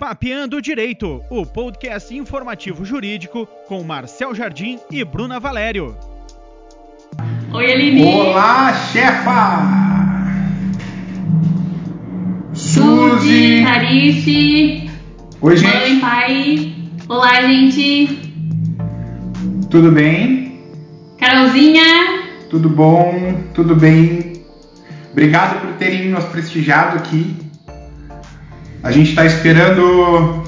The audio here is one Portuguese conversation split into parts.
Papeando Direito, o podcast informativo jurídico com Marcel Jardim e Bruna Valério. Oi, Aline. Olá, chefa! Suzy, Tarice. Oi, Mãe, gente. pai. Olá, gente. Tudo bem? Carolzinha. Tudo bom? Tudo bem? Obrigado por terem nos prestigiado aqui. A gente está esperando.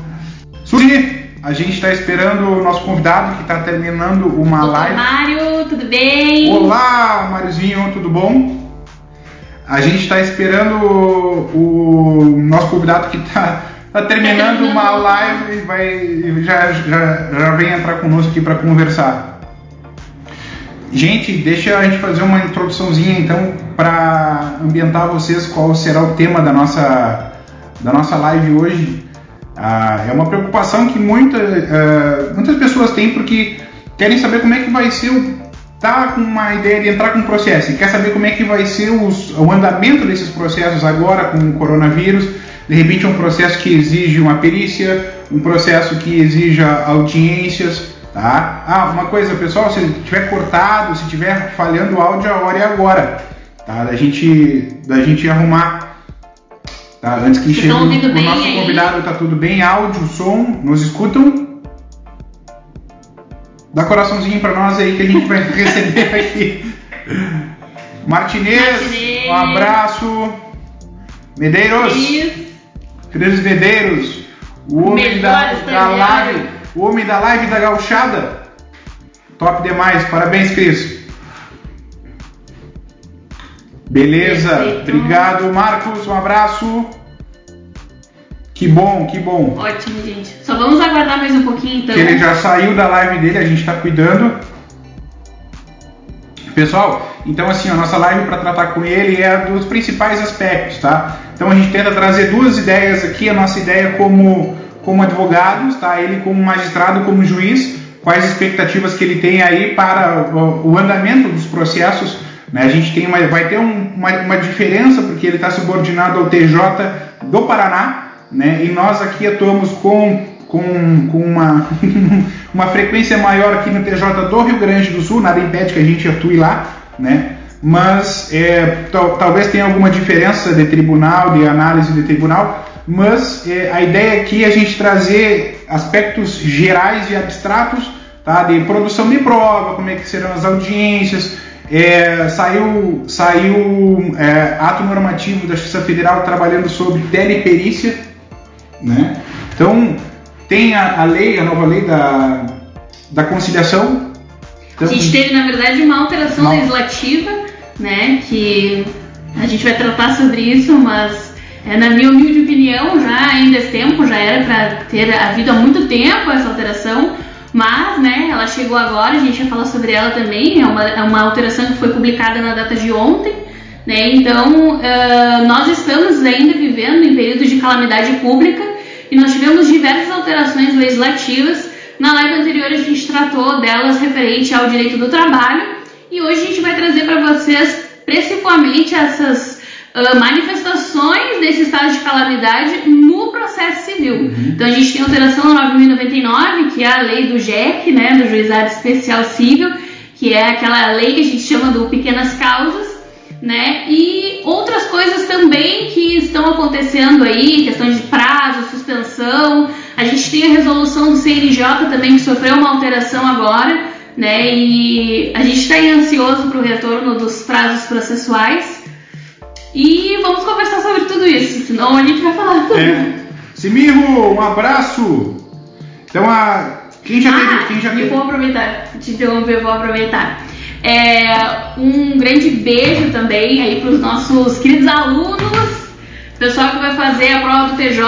Suzy, a gente está esperando o nosso convidado que está terminando uma Doutor live. Mário, tudo bem? Olá, Máriozinho, tudo bom? A gente está esperando o, o nosso convidado que está terminando terminando. uma live e vai, já, já, já vem entrar conosco aqui para conversar. Gente, deixa a gente fazer uma introduçãozinha então para ambientar vocês qual será o tema da nossa, da nossa live hoje. Ah, é uma preocupação que muita, ah, muitas pessoas têm porque querem saber como é que vai ser o tá com uma ideia de entrar com um processo e quer saber como é que vai ser os- o andamento desses processos agora com o coronavírus. De repente, é um processo que exige uma perícia, um processo que exija audiências. Tá? Ah, uma coisa, pessoal, se tiver cortado, se tiver falhando o áudio, a hora é agora. Tá? Da gente, da gente arrumar. Tá? Antes que Vocês chegue o, o nosso aí? convidado, tá tudo bem? Áudio, som, nos escutam? Dá coraçãozinho pra nós aí que a gente vai receber aqui. Martinez, Martinez. um abraço. Medeiros, Cris. Cris Medeiros, o homem da, Melhor da estagiário. live, o homem da live da gauchada. Top demais, parabéns Cris. Beleza, Perfeito. obrigado Marcos, um abraço. Que bom, que bom. Ótimo, gente. Só vamos aguardar mais um pouquinho, então. Ele já saiu da live dele, a gente está cuidando. Pessoal, então assim, a nossa live para tratar com ele é dos principais aspectos, tá? Então a gente tenta trazer duas ideias aqui, a nossa ideia como, como advogados, tá? Ele como magistrado, como juiz, quais expectativas que ele tem aí para o, o andamento dos processos, né? A gente tem uma, vai ter um- uma, uma diferença porque ele está subordinado ao TJ do Paraná, né? E nós aqui atuamos com, com, com uma, uma frequência maior aqui no TJ do Rio Grande do Sul, nada impede que a gente atue lá, né? Mas é, tal- talvez tenha alguma diferença de tribunal, de análise de tribunal, mas é, a ideia aqui é a gente trazer aspectos gerais e abstratos, tá? De produção de prova, como é que serão as audiências, é, saiu saiu é, ato normativo da Justiça Federal trabalhando sobre teleperícia, né? Então tem a, a lei, a nova lei da, da conciliação. Então, A gente teve, na verdade, uma alteração Não. legislativa, né? Que a gente vai tratar sobre isso, mas é, na minha humilde opinião, já ainda esse tempo, já era para ter havido há muito tempo essa alteração, mas, né, ela chegou agora, a gente vai falar sobre ela também, é uma, é uma alteração que foi publicada na data de ontem, né? Então, ah, nós estamos ainda vivendo em período de calamidade pública e nós tivemos diversas alterações legislativas. Na live anterior a gente tratou delas referente ao direito do trabalho e hoje a gente vai trazer para vocês principalmente essas ah, manifestações desse estado de calamidade no processo civil. Então a gente tem a alteração 9099, que é a lei do JEC, né, do Juizado Especial Civil, que é aquela lei que a gente chama do pequenas causas, né? E outras coisas também que estão acontecendo aí, questão de prazo, suspensão. A gente tem a resolução do CNJ também que sofreu uma alteração agora, né? E a gente está ansioso para o retorno dos prazos processuais. E vamos conversar sobre tudo isso, senão a gente vai falar tudo. É. Simirro, um abraço. Então a quem já ah, teve, quem já teve, vou aproveitar, te interromper, vou aproveitar. É, um grande beijo também aí para os nossos queridos alunos, pessoal que vai fazer a prova do TJ,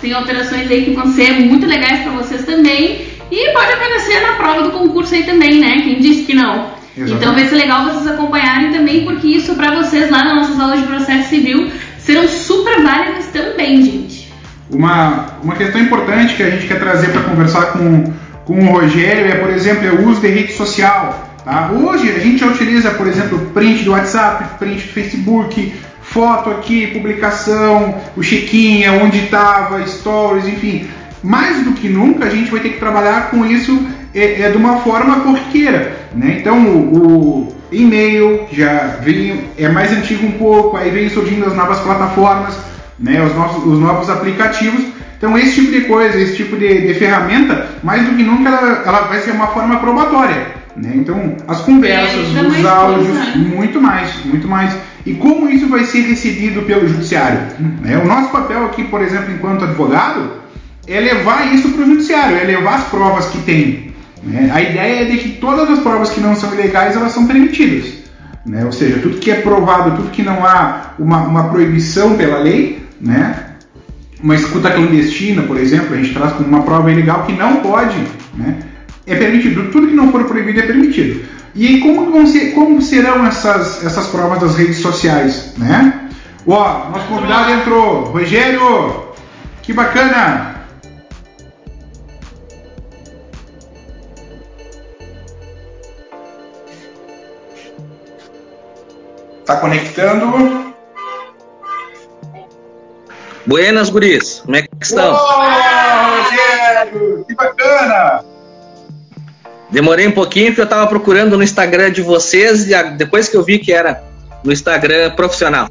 tem alterações aí que vão ser muito legais para vocês também. E pode aparecer na prova do concurso aí também, né? Quem disse que não? Exatamente. Então vai ser legal vocês acompanharem também, porque isso para vocês lá nas nossas aulas de processo civil serão super válidas também, gente. Uma, uma questão importante que a gente quer trazer para conversar com, com o Rogério é, por exemplo, é o uso de rede social. Tá? Hoje a gente já utiliza, por exemplo, print do WhatsApp, print do Facebook, foto aqui, publicação, o check-in, onde estava, stories, enfim. Mais do que nunca a gente vai ter que trabalhar com isso é, é de uma forma corriqueira. Né? Então o, o e-mail já vem, é mais antigo um pouco, aí vem surgindo as novas plataformas, né? os, nossos, os novos aplicativos. Então esse tipo de coisa, esse tipo de, de ferramenta, mais do que nunca ela, ela vai ser uma forma probatória. Né? Então as conversas, É, os áudios, coisa, né? muito mais, muito mais. E como isso vai ser recebido pelo judiciário? Né? O nosso papel aqui, por exemplo, enquanto advogado, é levar isso para o judiciário, é levar as provas que tem. Né? A ideia é de que todas as provas que não são ilegais elas são permitidas. né? Ou seja, tudo que é provado, tudo que não há uma, uma proibição pela lei, né? uma escuta clandestina, por exemplo, a gente traz como uma prova ilegal que não pode, né? é permitido. Tudo que não for proibido é permitido. E aí, como, vão ser, como serão essas, essas provas das redes sociais? Né? Ó, nosso convidado entrou. Rogério, que bacana! Tá conectando? Buenas, guris. Como é que estão? Rogério, que bacana! Demorei um pouquinho porque eu tava procurando no Instagram de vocês e depois que eu vi que era no Instagram profissional.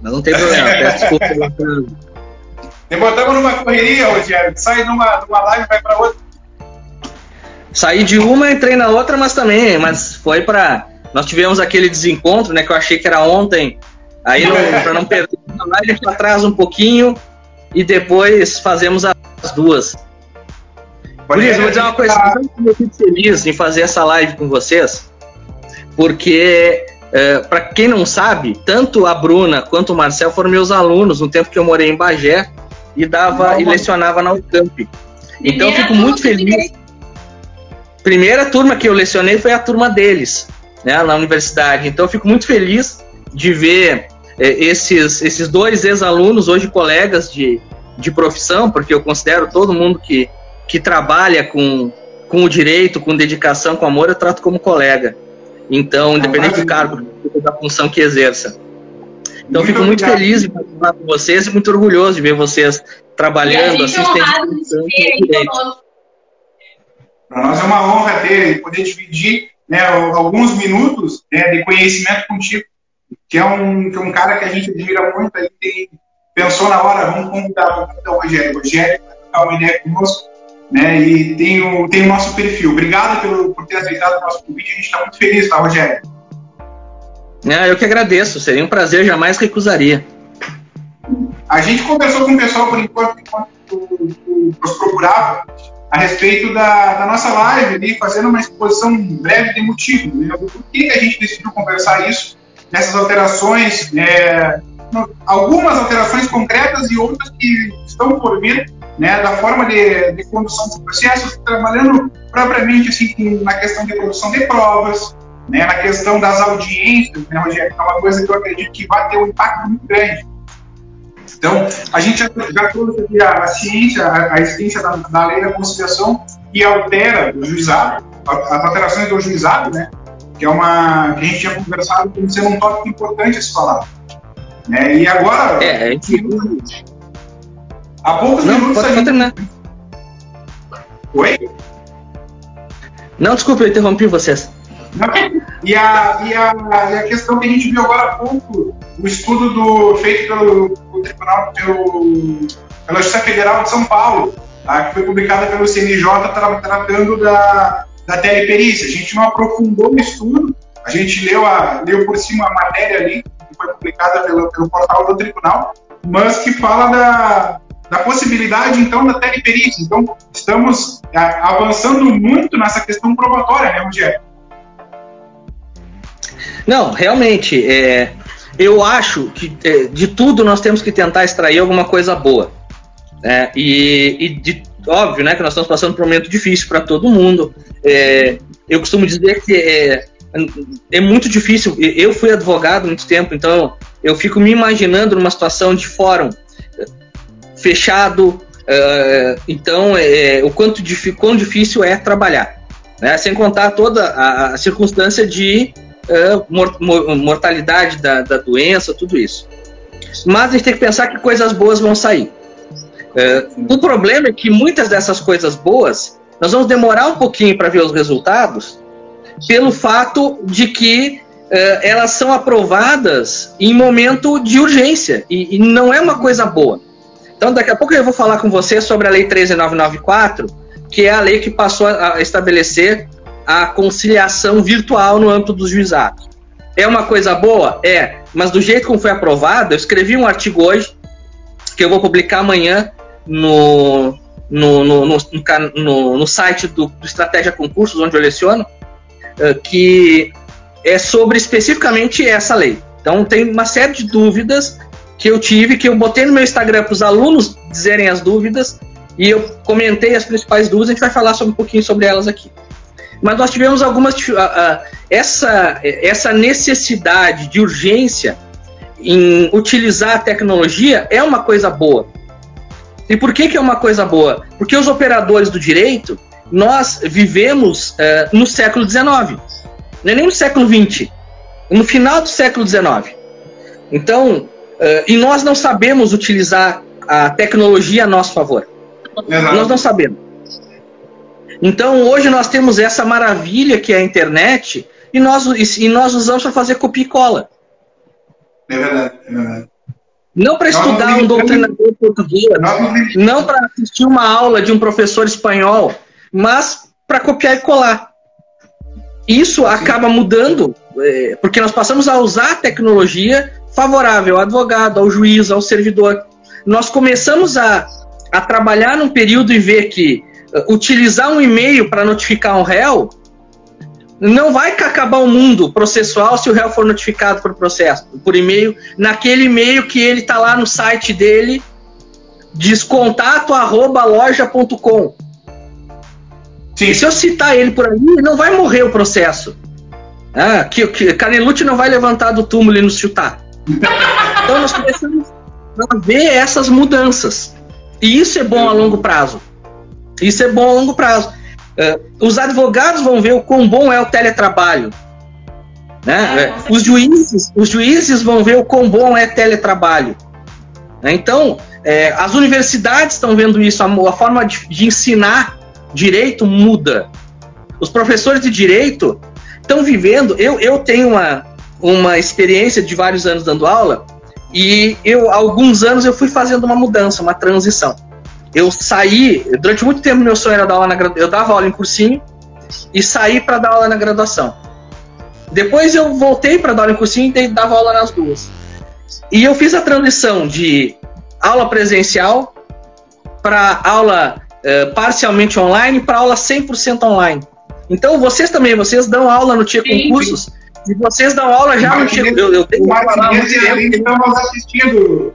Mas não tem problema, peço desculpa. Demoramos numa correria, Rogério. Sai numa, numa live vai pra outra. Saí de uma, entrei na outra, mas também, mas foi pra. Nós tivemos aquele desencontro, né? Que eu achei que era ontem. Aí, não, pra não perder a live, a gente atrasa um pouquinho e depois fazemos as duas. Guris, eu vou dizer uma coisa, eu estou muito feliz em fazer essa live com vocês, porque, para quem não sabe, tanto a Bruna quanto o Marcel foram meus alunos no tempo que eu morei em Bagé e dava e lecionava na Ucamp. Então eu fico muito feliz. Primeira turma que eu lecionei foi a turma deles, né, na universidade. Então eu fico muito feliz de ver eh, esses, esses dois ex-alunos, hoje colegas de, de profissão, porque eu considero todo mundo que, que trabalha com, com o direito, com dedicação, com amor, eu trato como colega. Então, independente do cargo, da função que exerça. Então, eu fico muito obrigado. feliz de participar com vocês e muito orgulhoso de ver vocês trabalhando, é conosco. Para nós é uma honra ter e poder dividir né, alguns minutos né, de conhecimento contigo, que é, um, que é um cara que a gente admira muito, aí tem, pensou na hora, vamos convidar, vamos convidar o Rogério. O Rogério vai trocar uma ideia conosco, né, e tem o, tem o nosso perfil. Obrigado pelo, por ter aceitado o nosso convite, a gente está muito feliz, tá, Rogério? Ah, eu que agradeço, seria um prazer, jamais recusaria. A gente conversou com o pessoal por enquanto, enquanto nos procurava, a respeito da, da nossa live ali, fazendo uma exposição breve de motivo, né? Porquê que a gente decidiu conversar isso, nessas alterações, é, algumas alterações concretas e outras que estão por vir, né, da forma de, de condução dos processos, trabalhando propriamente assim na questão de produção de provas, né, na questão das audiências, né, Rogério, é uma coisa que eu acredito que vai ter um impacto muito grande. Então, a gente já, trouxe aqui a, a ciência, a, a essência da, da lei da conciliação que altera o juizado, as alterações do juizado, né? Que é uma que a gente tinha conversado como sendo um tópico importante a se falar. Né? E agora, É, a gente- há poucos Não, minutos pode, a gente. terminar. Oi? Não, desculpa, eu interrompi vocês. E a, e, a, e a questão que a gente viu agora há pouco, o estudo do, feito pelo, pelo Tribunal, pelo, pela Justiça Federal de São Paulo, tá? que foi publicada pelo CNJ tra- tratando da, da teleperícia. A gente não aprofundou o estudo, a gente leu, a, leu por cima a matéria ali, que foi publicada pelo, pelo portal do Tribunal, mas que fala da, da possibilidade, então, da teleperícia. Então, estamos a, avançando muito nessa questão probatória, né, Rogério? Não, realmente, é, eu acho que é, de tudo nós temos que tentar extrair alguma coisa boa. né? E, e de- óbvio, né, que nós estamos passando por um momento difícil para todo mundo. É, eu costumo dizer que é, é muito difícil. Eu fui advogado muito tempo, então eu fico me imaginando numa situação de fórum é, fechado. é, então, é, o quanto quão difícil é trabalhar. Né? Sem contar toda a, a circunstância de uh, mor- mortalidade da, da, doença, tudo isso. mas a gente tem que pensar que coisas boas vão sair. É, o problema é que muitas dessas coisas boas, nós vamos demorar um pouquinho para ver os resultados, pelo fato de que é, elas são aprovadas em momento de urgência, e, e não é uma coisa boa. Então, daqui a pouco eu vou falar com você sobre a Lei 13994, que é a lei que passou a estabelecer a conciliação virtual no âmbito dos juizados. É uma coisa boa? É, mas do jeito como foi aprovado, eu escrevi um artigo hoje, que eu vou publicar amanhã no, no, no, no, no site do, do, Estratégia Concursos, onde eu leciono, eh, que é sobre especificamente essa lei. Então, tem uma série de dúvidas que eu tive, que eu botei no meu Instagram para os alunos dizerem as dúvidas, e eu comentei as principais dúvidas, a gente vai falar sobre, um pouquinho sobre elas aqui. Mas nós tivemos algumas. Essa, essa necessidade de urgência em utilizar a tecnologia é uma coisa boa. E por que, que é uma coisa boa? Porque os operadores do direito, nós vivemos uh, no século XIX, não é nem no século XX, no final do século XIX. Então, uh, e nós não sabemos utilizar a tecnologia a nosso favor. Uhum. Nós não sabemos. Então, hoje nós temos essa maravilha que é a internet e nós, e nós usamos para fazer copia e cola. É verdade, é verdade. Não para estudar um doutrinador português, não para assistir uma aula de um professor espanhol, mas para copiar e colar. Isso acaba mudando, é, porque nós passamos a usar a tecnologia favorável ao advogado, ao juiz, ao servidor. Nós começamos a, a trabalhar num período e ver que utilizar um e-mail para notificar um réu não vai acabar o mundo processual se o réu for notificado por processo, por e-mail, naquele e-mail que ele está lá no site dele, descontato@loja.com. E se eu citar ele por aí, não vai morrer o processo. Ah, que, que Canelucci não vai levantar do túmulo e nos chutar. então nós começamos a ver essas mudanças. E isso é bom a longo prazo. Isso é bom a longo prazo. Uh, os advogados vão ver o quão bom é o teletrabalho. Né? É, os, juízes, os juízes vão ver o quão bom é teletrabalho. Né? Então, é, as universidades estão vendo isso, a, a forma de, de, ensinar direito muda. Os professores de direito estão vivendo. Eu, eu tenho uma, uma experiência de vários anos dando aula e eu, há alguns anos, eu fui fazendo uma mudança, uma transição eu saí, durante muito tempo meu sonho era dar aula na eu dava aula em cursinho e saí para dar aula na graduação. Depois eu voltei para dar aula em cursinho e dava aula nas duas. E eu fiz a transição de aula presencial para aula uh, parcialmente online para aula 100% online. Então vocês também, vocês dão aula no Tia Concursos e vocês dão aula já no Tia Eu, eu tenho o assistindo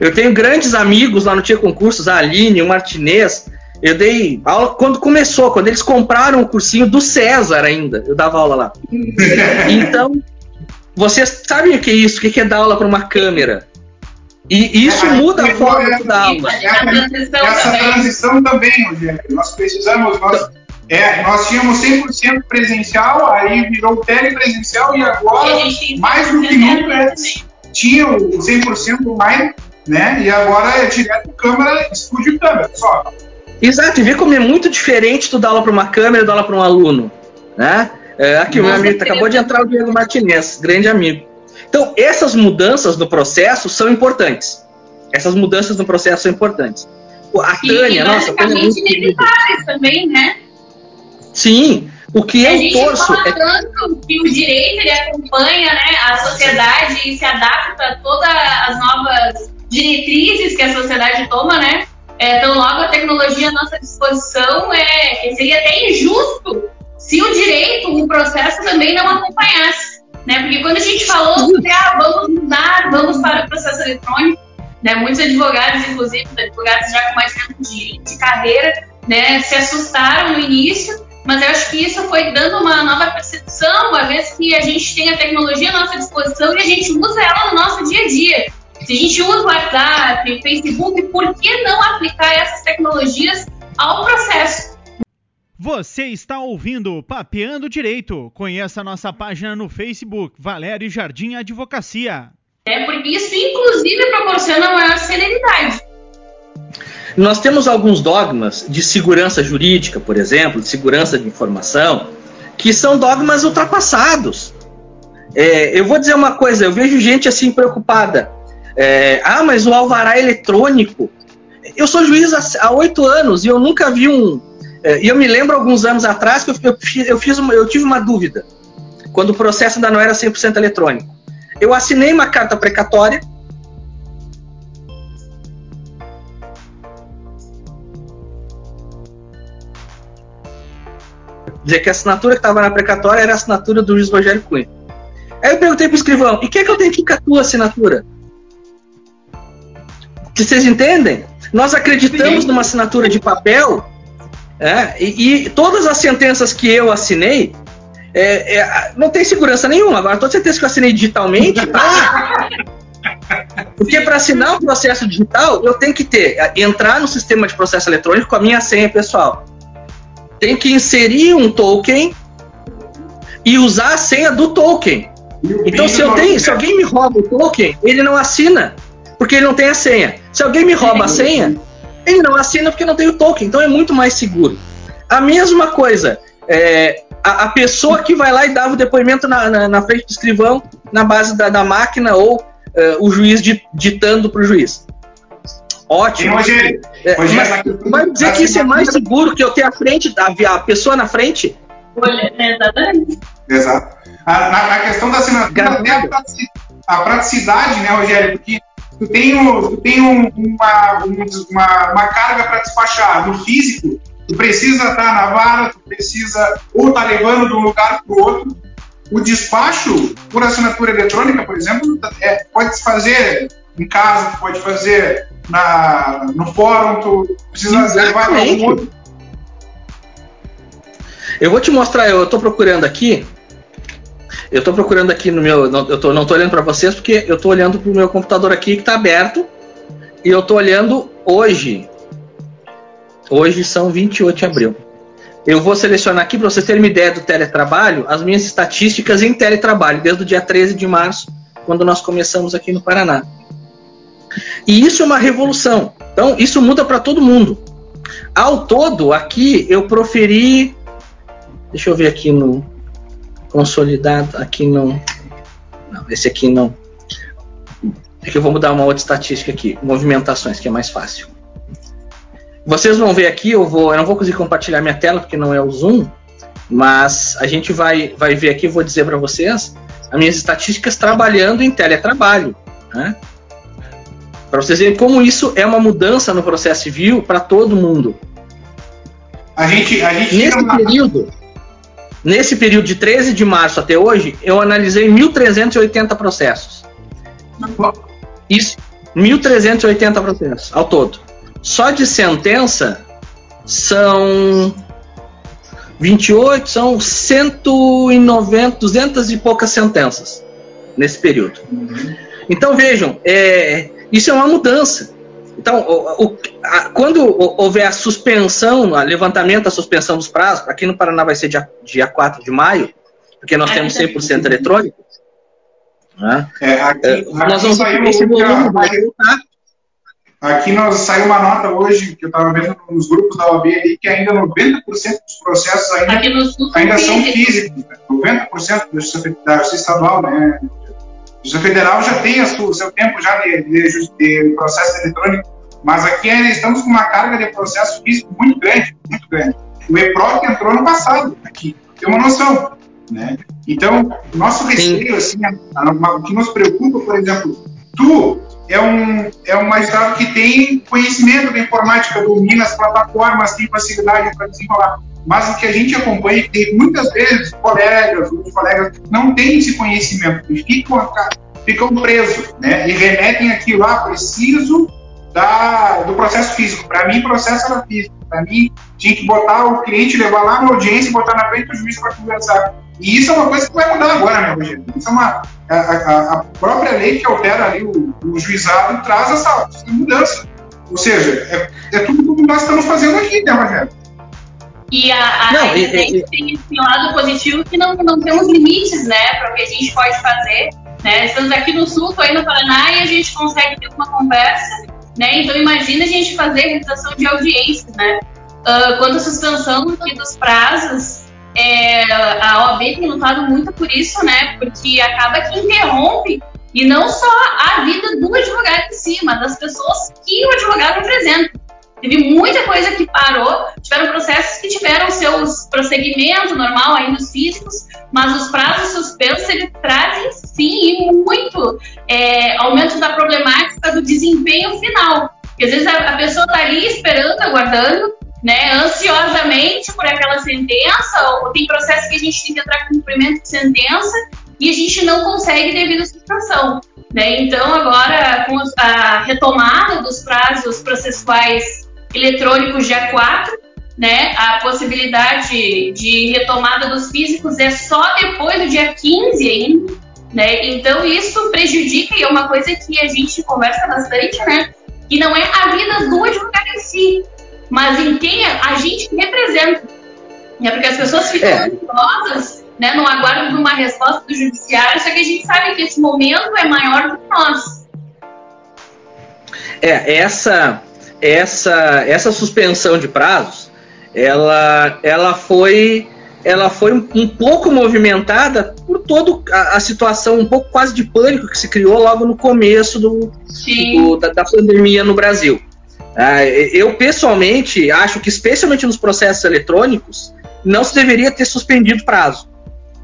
eu tenho grandes amigos lá no Tia Concursos, a Aline, o Martinez. Eu dei aula quando começou, quando eles compraram o cursinho do César ainda. Eu dava aula lá. então, vocês sabem o que é isso? O que é dar aula para uma câmera? E isso é, muda a forma de dar aula. Essa transição também, Rogério. Nós precisamos. Nós, é, nós tínhamos 100% presencial, aí virou telepresencial e agora, mais do que nunca, tinha o 100% online né? E agora é direto câmera, estúdio câmera, só. Exato, e vê como é muito diferente tu dar aula para uma câmera e dar aula para um aluno, né? É, aqui, o meu amigo acabou de entrar o Diego Martinez, grande amigo. Então, essas mudanças no processo são importantes. Essas mudanças no processo são importantes. A Tânia, e, nossa, a Tânia é muito inevitáveis também, né? Sim, o que a eu torço fala é tanto que o direito ele acompanha né, a sociedade e se adapta a todas as novas diretrizes que a sociedade toma, né? É, então, logo a tecnologia à nossa disposição é seria até injusto se o direito, o processo também não acompanhasse, né? Porque quando a gente falou sobre ah, vamos mudar, vamos para o processo eletrônico, né? Muitos advogados, inclusive advogados já com mais tempo de, de carreira, né? Se assustaram no início, mas eu acho que isso foi dando uma nova percepção, uma vez que a gente tem a tecnologia à nossa disposição e a gente usa ela no nosso dia a dia. Se a gente usa o WhatsApp, Facebook, por que não aplicar essas tecnologias ao processo? Você está ouvindo Papeando Direito. Conheça nossa página no Facebook, Valério Jardim Advocacia. Né? Porque isso, inclusive, proporciona maior celeridade. Nós temos alguns dogmas de segurança jurídica, por exemplo, de segurança de informação, que são dogmas ultrapassados. É, eu vou dizer uma coisa, eu vejo gente assim preocupada. É, ah, mas o alvará eletrônico. Eu sou juiz há oito anos e eu nunca vi um. É, e eu me lembro alguns anos atrás que eu, eu, eu, fiz uma, eu tive uma dúvida, quando o processo ainda não era 100% eletrônico. Eu assinei uma carta precatória dizer que a assinatura que estava na precatória era a assinatura do juiz Rogério Cunha. Aí eu perguntei pro escrivão, e que é que eu tenho que ir com a tua assinatura? Vocês entendem? Nós acreditamos Sim. numa assinatura de papel é, e, e, todas as sentenças que eu assinei é, é, não tem segurança nenhuma. Agora, todas as sentenças que eu assinei digitalmente, tá? Porque para assinar um processo digital, eu tenho que ter, entrar no sistema de processo eletrônico com a minha senha pessoal tem que inserir um token e usar a senha do token. Então, se, eu tenho, se alguém me rouba o token, ele não assina, porque ele não tem a senha. Se alguém me rouba a senha, ele não assina porque não tem o token. Então, é muito mais seguro. A mesma coisa, é, a, a, pessoa que vai lá e dava o depoimento na, na, na frente do escrivão, na base da, da máquina, ou uh, o juiz ditando para o juiz. Ótimo. Rogério, é, mas, vai dizer que isso é mais seguro que eu ter a frente, a, a pessoa na frente? Exatamente. Exato. A, na, na, questão da assinatura, até a, a praticidade, né, Rogério? Porque tu tem, tu tem um, uma, uma, uma, carga para despachar no físico, tu precisa estar tá na vara, tu precisa ou estar tá levando de um lugar para o outro. O despacho por assinatura eletrônica, por exemplo, é, pode se fazer em casa, pode fazer na, no fórum, tu precisa Exatamente. levar para algum outro. Eu vou te mostrar, eu estou procurando aqui. Eu estou procurando aqui no meu. Não, eu tô, não estou olhando para vocês porque eu estou olhando para o meu computador aqui que está aberto. E eu estou olhando hoje. Hoje são 28 de abril. Eu vou selecionar aqui para vocês terem uma ideia do teletrabalho, as minhas estatísticas em teletrabalho, desde o dia 13 de março, quando nós começamos aqui no Paraná. E isso é uma revolução. Então, isso muda para todo mundo. Ao todo, aqui eu proferi. Deixa eu ver aqui no consolidado. Aqui não. Não, esse aqui não. É que eu vou mudar uma outra estatística aqui. Movimentações, que é mais fácil. Vocês vão ver aqui, eu, vou, eu não vou conseguir compartilhar minha tela porque não é o Zoom, mas a gente vai, vai ver aqui, vou dizer para vocês, as minhas estatísticas trabalhando em teletrabalho. Né? Para vocês verem como isso é uma mudança no processo civil para todo mundo. A gente, a gente nesse período, nesse período de 13 de março até hoje, eu analisei 1.380 processos. Isso, 1.380 processos ao todo. Só de sentença são 28, são 190, 200 e poucas sentenças nesse período. Então vejam, é, isso é uma mudança. Então, o, o, a, quando houver a suspensão, o levantamento da suspensão dos prazos, aqui no Paraná vai ser dia, dia 4 de maio, porque nós temos 100% eletrônico. Né? É, aqui, é, nós vamos ver esse volume vai voltar. Aqui nós saiu uma nota hoje, que eu estava vendo nos grupos da OAB ali, que ainda 90% dos processos ainda, ainda são físicos. Né? 90% da justiça estadual, né? Justiça Federal já tem o seu tempo já de, de, de, processo eletrônico, mas aqui ainda estamos com uma carga de processo físico muito grande, muito grande. O EPROC entrou no passado aqui, tem uma noção, né? Então, nosso receio, assim, o que nos preocupa, por exemplo, tu é um, é um magistrado que tem conhecimento da informática, domina as plataformas, tem facilidade para desenrolar. Mas o que a gente acompanha, tem muitas vezes colegas, outros colegas não têm esse conhecimento e ficam, ficam presos, né? E remetem aquilo lá, preciso da, do processo físico. Para mim, processo era físico. Para mim, tinha que botar o cliente, levar lá na audiência e botar na frente do juiz para conversar. E isso é uma coisa que vai mudar agora, né, Rogério? Isso é uma, a, a, a própria lei que altera ali o, o juizado traz essa, essa, mudança. Ou seja, é, é tudo que nós estamos fazendo aqui, né, Rogério? E a, a, não, a e, e, tem esse lado positivo que não, não temos limites, né, para o que a gente pode fazer. Né? Estamos aqui no sul, estou aí no Paraná e a gente consegue ter uma conversa. Né? Então imagina a gente fazer realização de audiência. Né? Uh, quanto à suspensão dos prazos, é, a OAB tem lutado muito por isso, né? Porque acaba que interrompe e não só a vida do advogado em si, mas das pessoas que o advogado representa. Teve muita coisa que parou, tiveram processos que tiveram seus prosseguimento normal aí nos físicos, mas os prazos suspensos eles trazem sim muito é, aumento da problemática do desempenho final. Porque às vezes a, a pessoa está ali esperando, aguardando, né, ansiosamente por aquela sentença, ou tem processos que a gente tem que entrar com cumprimento de sentença e a gente não consegue devido à situação. Né? Então, agora, com a retomada dos prazos processuais eletrônicos dia 4, né? A possibilidade de retomada dos físicos é só depois do dia 15 ainda, né? Então isso prejudica e é uma coisa que a gente conversa bastante, né? Que não é a vida do advogado em si, mas em quem a gente representa. Né? Porque as pessoas ficam é. ansiosas, né? No aguardo de uma resposta do judiciário, só que a gente sabe que esse momento é maior do que nós. É, essa essa, essa suspensão de prazos, ela, ela foi ela foi um, pouco movimentada por toda a, a, situação, um pouco quase de pânico que se criou logo no começo do, do da, da, pandemia no Brasil. Ah, eu, pessoalmente, acho que, especialmente nos processos eletrônicos, não se deveria ter suspendido prazo.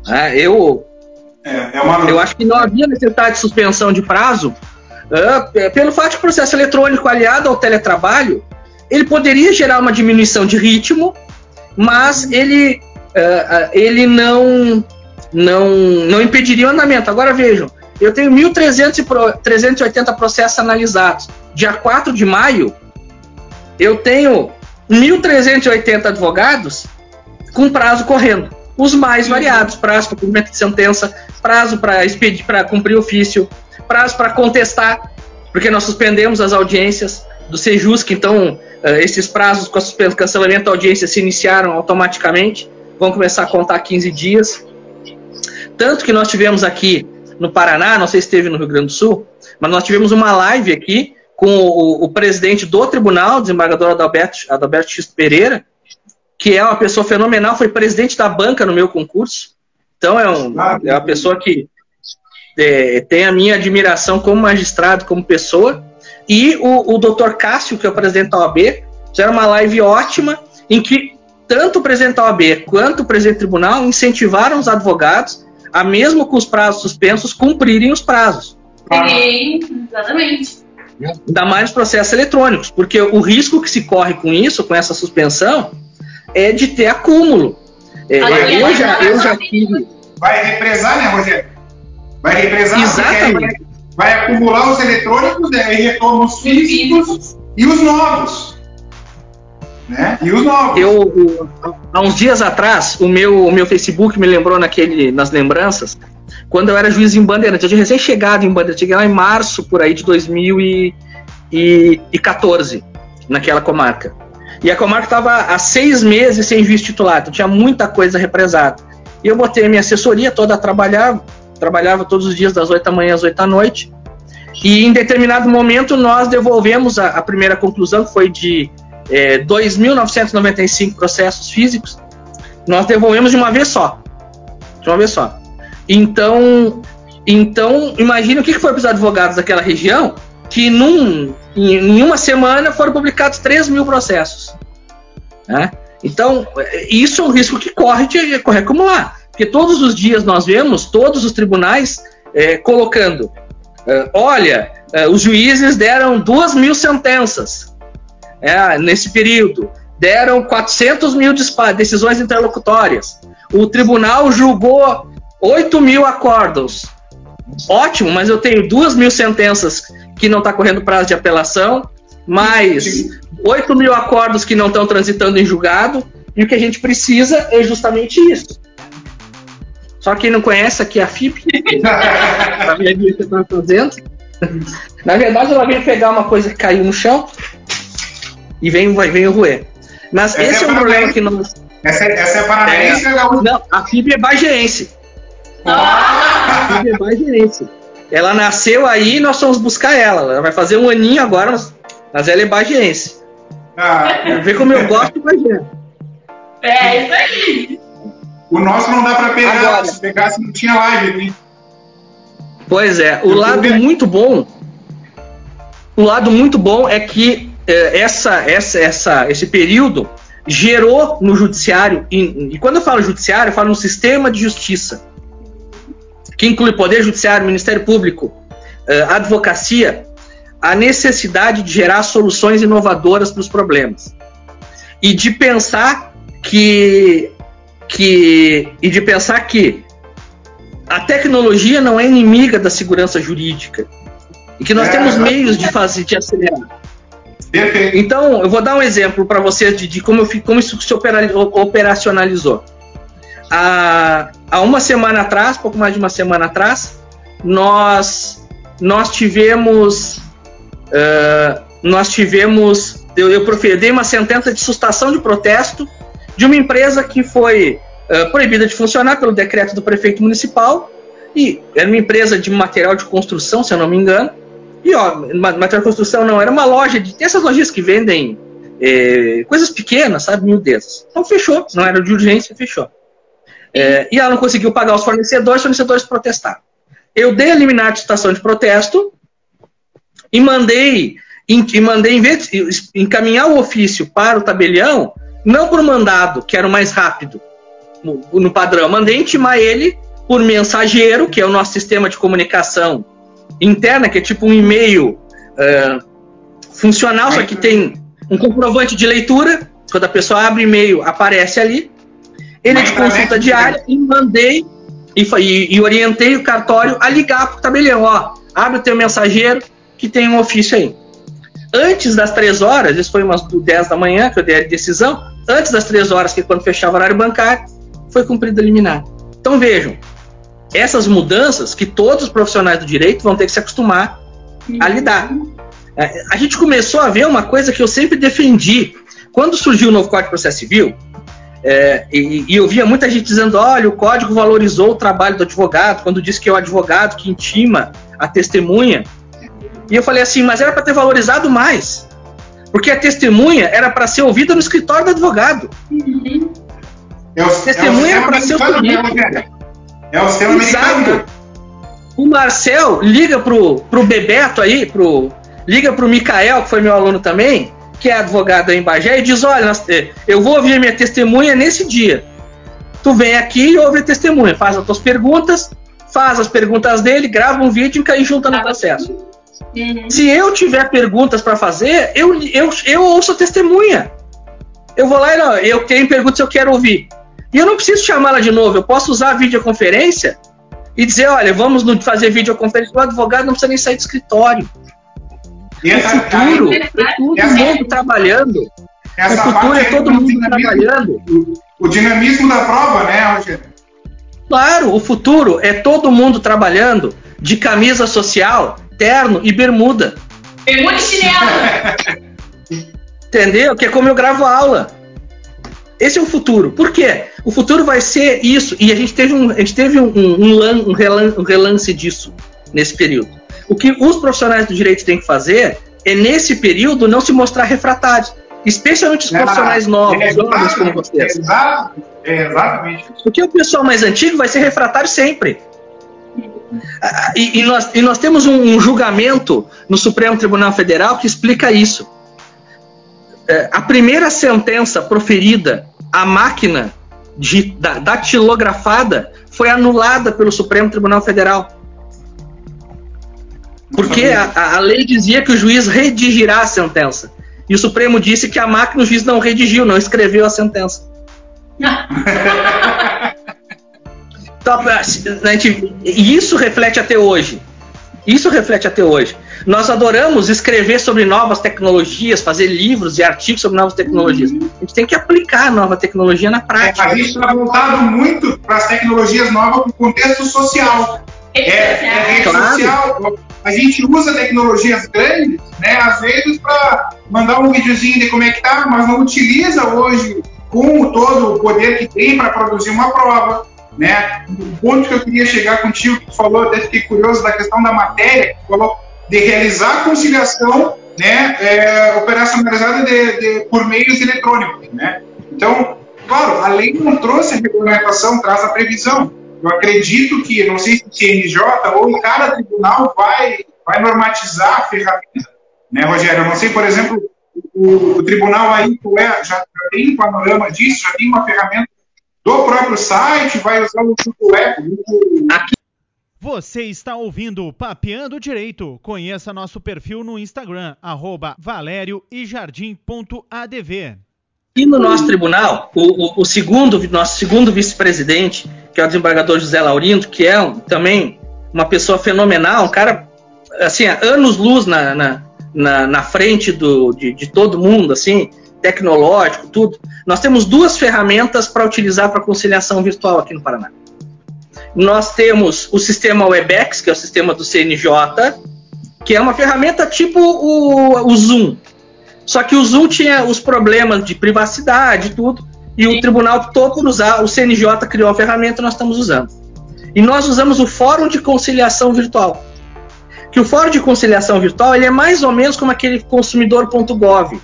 Ah, eu, é, é uma... eu acho que não havia necessidade de suspensão de prazo, pelo fato de processo eletrônico aliado ao teletrabalho, ele poderia gerar uma diminuição de ritmo, mas ele, uh, ele não, não, não impediria o andamento. Agora vejam, eu tenho 1.380 processos analisados. Dia 4 de maio, eu tenho 1.380 advogados com prazo correndo. Os mais variados, prazo para cumprimento de sentença, prazo para expedir, para cumprir ofício, prazo para contestar, porque nós suspendemos as audiências do Sejusc, então uh, esses prazos com o cancelamento da audiência se iniciaram automaticamente, vão começar a contar 15 dias. Tanto que nós tivemos aqui no Paraná, não sei se esteve no Rio Grande do Sul, mas nós tivemos uma live aqui com o, o presidente do tribunal, desembargador Adalberto, Adalberto X Pereira, que é uma pessoa fenomenal, foi presidente da banca no meu concurso. Então é, um, é uma pessoa que é, tem a minha admiração como magistrado, como pessoa, e o, o Dr. Cássio, que é o presidente da OAB, fizeram uma live ótima em que tanto o presidente da OAB quanto o presidente do tribunal incentivaram os advogados a, mesmo com os prazos suspensos, cumprirem os prazos. Sim, exatamente. Ainda mais processos eletrônicos, porque o risco que se corre com isso, com essa suspensão, é de ter acúmulo. É, eu, já, eu já tive. Vai represar, né, Rogério? Vai represar, Exatamente. Vai, acumular os eletrônicos, aí retorna os físicos e os novos. Né? E os novos. Eu, há uns dias atrás, o meu, o meu Facebook me lembrou naquele, nas lembranças, quando eu era juiz em Bandeirante. Eu tinha recém-chegado em Bandeirante, cheguei lá em março, por aí, de 2014, naquela comarca. E a comarca estava há seis meses sem juiz titular, então tinha muita coisa represada. E eu botei a minha assessoria toda a trabalhar, trabalhava todos os dias das 8 da manhã às 8 da noite. E em determinado momento nós devolvemos a, a primeira conclusão, que foi de é, 2.995 processos físicos, nós devolvemos de uma vez só. De uma vez só. Então, então imagina o que foi para os advogados daquela região, que num, em, uma semana foram publicados 3 mil processos. Né? Então, isso é um risco que corre de correr acumular. Porque todos os dias nós vemos todos os tribunais é, colocando: é, olha, é, os juízes deram duas mil sentenças é, nesse período, deram 400 mil decisões interlocutórias, o tribunal julgou 8 mil acordos. Ótimo, mas eu tenho duas mil sentenças que não está correndo prazo de apelação, mais 8 mil acordos que não estão transitando em julgado, e o que a gente precisa é justamente isso. Só quem não conhece aqui é a FIP, a minha que está fazendo. Na verdade, ela veio pegar uma coisa que caiu no chão e vem, vem roer. Mas essa esse é, é um problema que nós. Essa, é, essa é paranaense é, Não, a FIP é bageense. Ah! A FIP é bageense. Ela nasceu aí e nós fomos buscar ela. Ela vai fazer um aninho agora, mas, mas ela é bagiense. Ah. Vê como eu gosto de Bagé. É, isso aí. O nosso não dá para pegar, agora, se pegasse não tinha live aqui. Pois é, o lado muito bom, o lado muito bom é que é, essa, essa, essa, esse período gerou no judiciário, e, e, quando eu falo judiciário, eu falo no sistema de justiça, que inclui Poder Judiciário, Ministério Público, eh, advocacia, a necessidade de gerar soluções inovadoras para os problemas. E de pensar que, que e de pensar que a tecnologia não é inimiga da segurança jurídica e que nós é, temos meios de fazer de acelerar. Perfeito. Então, eu vou dar um exemplo para vocês de, de, como, eu, como isso se operacionalizou. Há, há uma semana atrás, pouco mais de uma semana atrás, nós, nós tivemos. Uh, nós tivemos. Eu, eu proferi uma sentença de sustação de protesto de uma empresa que foi uh, proibida de funcionar pelo decreto do prefeito municipal. E era uma empresa de material de construção, se eu não me engano e ó, material de construção não, era uma loja de. Tem essas lojas que vendem é, coisas pequenas, sabe? Mil desses. Então fechou, não era de urgência, fechou. É, e ela não conseguiu pagar os fornecedores, os fornecedores protestaram. Eu dei a liminar de estação de protesto e mandei, e mandei em vez de encaminhar o ofício para o tabelião, não por mandado, que era o mais rápido no, no padrão, mandei intimar ele por mensageiro, que é o nosso sistema de comunicação interna, que é tipo um e-mail uh, funcional, só que tem um comprovante de leitura. Quando a pessoa abre e-mail, aparece ali. Ele é de consulta diária e mandei e, e, e, orientei o cartório a ligar para o tabelião. Ó, abre o teu mensageiro que tem um ofício aí. Antes das três horas, isso foi umas 10 da manhã que eu dei a decisão, antes das três horas, que é quando fechava o horário bancário, foi cumprido a liminar. Então vejam, essas mudanças que todos os profissionais do direito vão ter que se acostumar a uhum. lidar. É, a gente começou a ver uma coisa que eu sempre defendi. Quando surgiu o novo Código de Processo Civil, é, e, e, eu via muita gente dizendo: olha, o código valorizou o trabalho do advogado, quando disse que é o advogado que intima a testemunha. E eu falei assim: mas era para ter valorizado mais. Porque a testemunha era para ser ouvida no escritório do advogado. Uhum. É o, testemunha é era para ser ouvida. É o sistema Exato. O Marcel liga pro, pro Bebeto aí, pro, liga pro Micael, que foi meu aluno também, que é advogado em Bagé, e diz: Olha, nós, eh, eu vou ouvir minha testemunha nesse dia. Tu vem aqui e ouve a testemunha, faz as tuas perguntas, faz as perguntas dele, grava um vídeo e junta no processo. Uhum. Se eu tiver perguntas para fazer, eu, eu, eu ouço a testemunha. Eu vou lá e eu tenho perguntas que eu quero ouvir. E eu não preciso chamá-la de novo, eu posso usar a videoconferência e dizer, olha, vamos fazer videoconferência, o advogado não precisa nem sair do escritório. E o futuro é todo essa, mundo trabalhando. o futuro é todo mundo trabalhando. O, o dinamismo da prova, né, Rogério? Claro, o futuro é todo mundo trabalhando de camisa social, terno e bermuda. Bermuda e chinelo. Entendeu? Que é como eu gravo aula. Esse é o futuro. Por quê? O futuro vai ser isso. E a gente teve um, a gente teve um, um, um, relance, um relance disso nesse período. O que os profissionais do direito têm que fazer é, nesse período, não se mostrar refratários. Especialmente os profissionais ah, novos, é, jovens como vocês. Exato, é, exatamente. Porque o pessoal mais antigo vai ser refratário sempre. Ah, e, e, nós, e nós temos um, um julgamento no Supremo Tribunal Federal que explica isso. É, a primeira sentença proferida à máquina de, da, datilografada foi anulada pelo Supremo Tribunal Federal. Porque a, a, lei dizia que o juiz redigirá a sentença. E o Supremo disse que a máquina, o juiz não redigiu, não escreveu a sentença. então, gente, e isso reflete até hoje. Isso reflete até hoje. Nós adoramos escrever sobre novas tecnologias, fazer livros e artigos sobre novas tecnologias. Uhum. A gente tem que aplicar a nova tecnologia na prática. É, a gente está voltado muito para as tecnologias novas para o contexto social. É, é rede claro. social. A gente usa tecnologias grandes, né, às vezes, para mandar um videozinho de como é que tá, mas não utiliza hoje com todo o poder que tem para produzir uma prova, né? O ponto que eu queria chegar contigo, que tu falou, até fiquei curioso da questão da matéria, que falou de realizar a conciliação né, é, operacionalizada de, de, por meios eletrônicos. Né? Então, claro, a lei não trouxe a regulamentação, traz a previsão. Eu acredito que, não sei se o CNJ ou cada tribunal vai, vai normatizar a ferramenta, né, Rogério? Eu não sei, por exemplo, o, o tribunal aí já, já tem um panorama disso, já tem uma ferramenta do próprio site, vai usar o Chuco Eco. Aqui. Você está ouvindo Papeando Direito. Conheça nosso perfil no Instagram, arroba e. E no nosso tribunal, o, o, o segundo, nosso segundo vice-presidente, que é o desembargador José Laurindo, que é um, também uma pessoa fenomenal, um cara, assim, anos-luz na, na, na, na, frente do, de, de todo mundo, assim, tecnológico, tudo. Nós temos duas ferramentas para utilizar para conciliação virtual aqui no Paraná. Nós temos o sistema Webex, que é o sistema do CNJ, que é uma ferramenta tipo o, o Zoom. Só que o Zoom tinha os problemas de privacidade e tudo, e o tribunal optou por usar, o CNJ criou a ferramenta e nós estamos usando. E nós usamos o Fórum de Conciliação Virtual. Que o Fórum de Conciliação Virtual ele é mais ou menos como aquele consumidor.gov.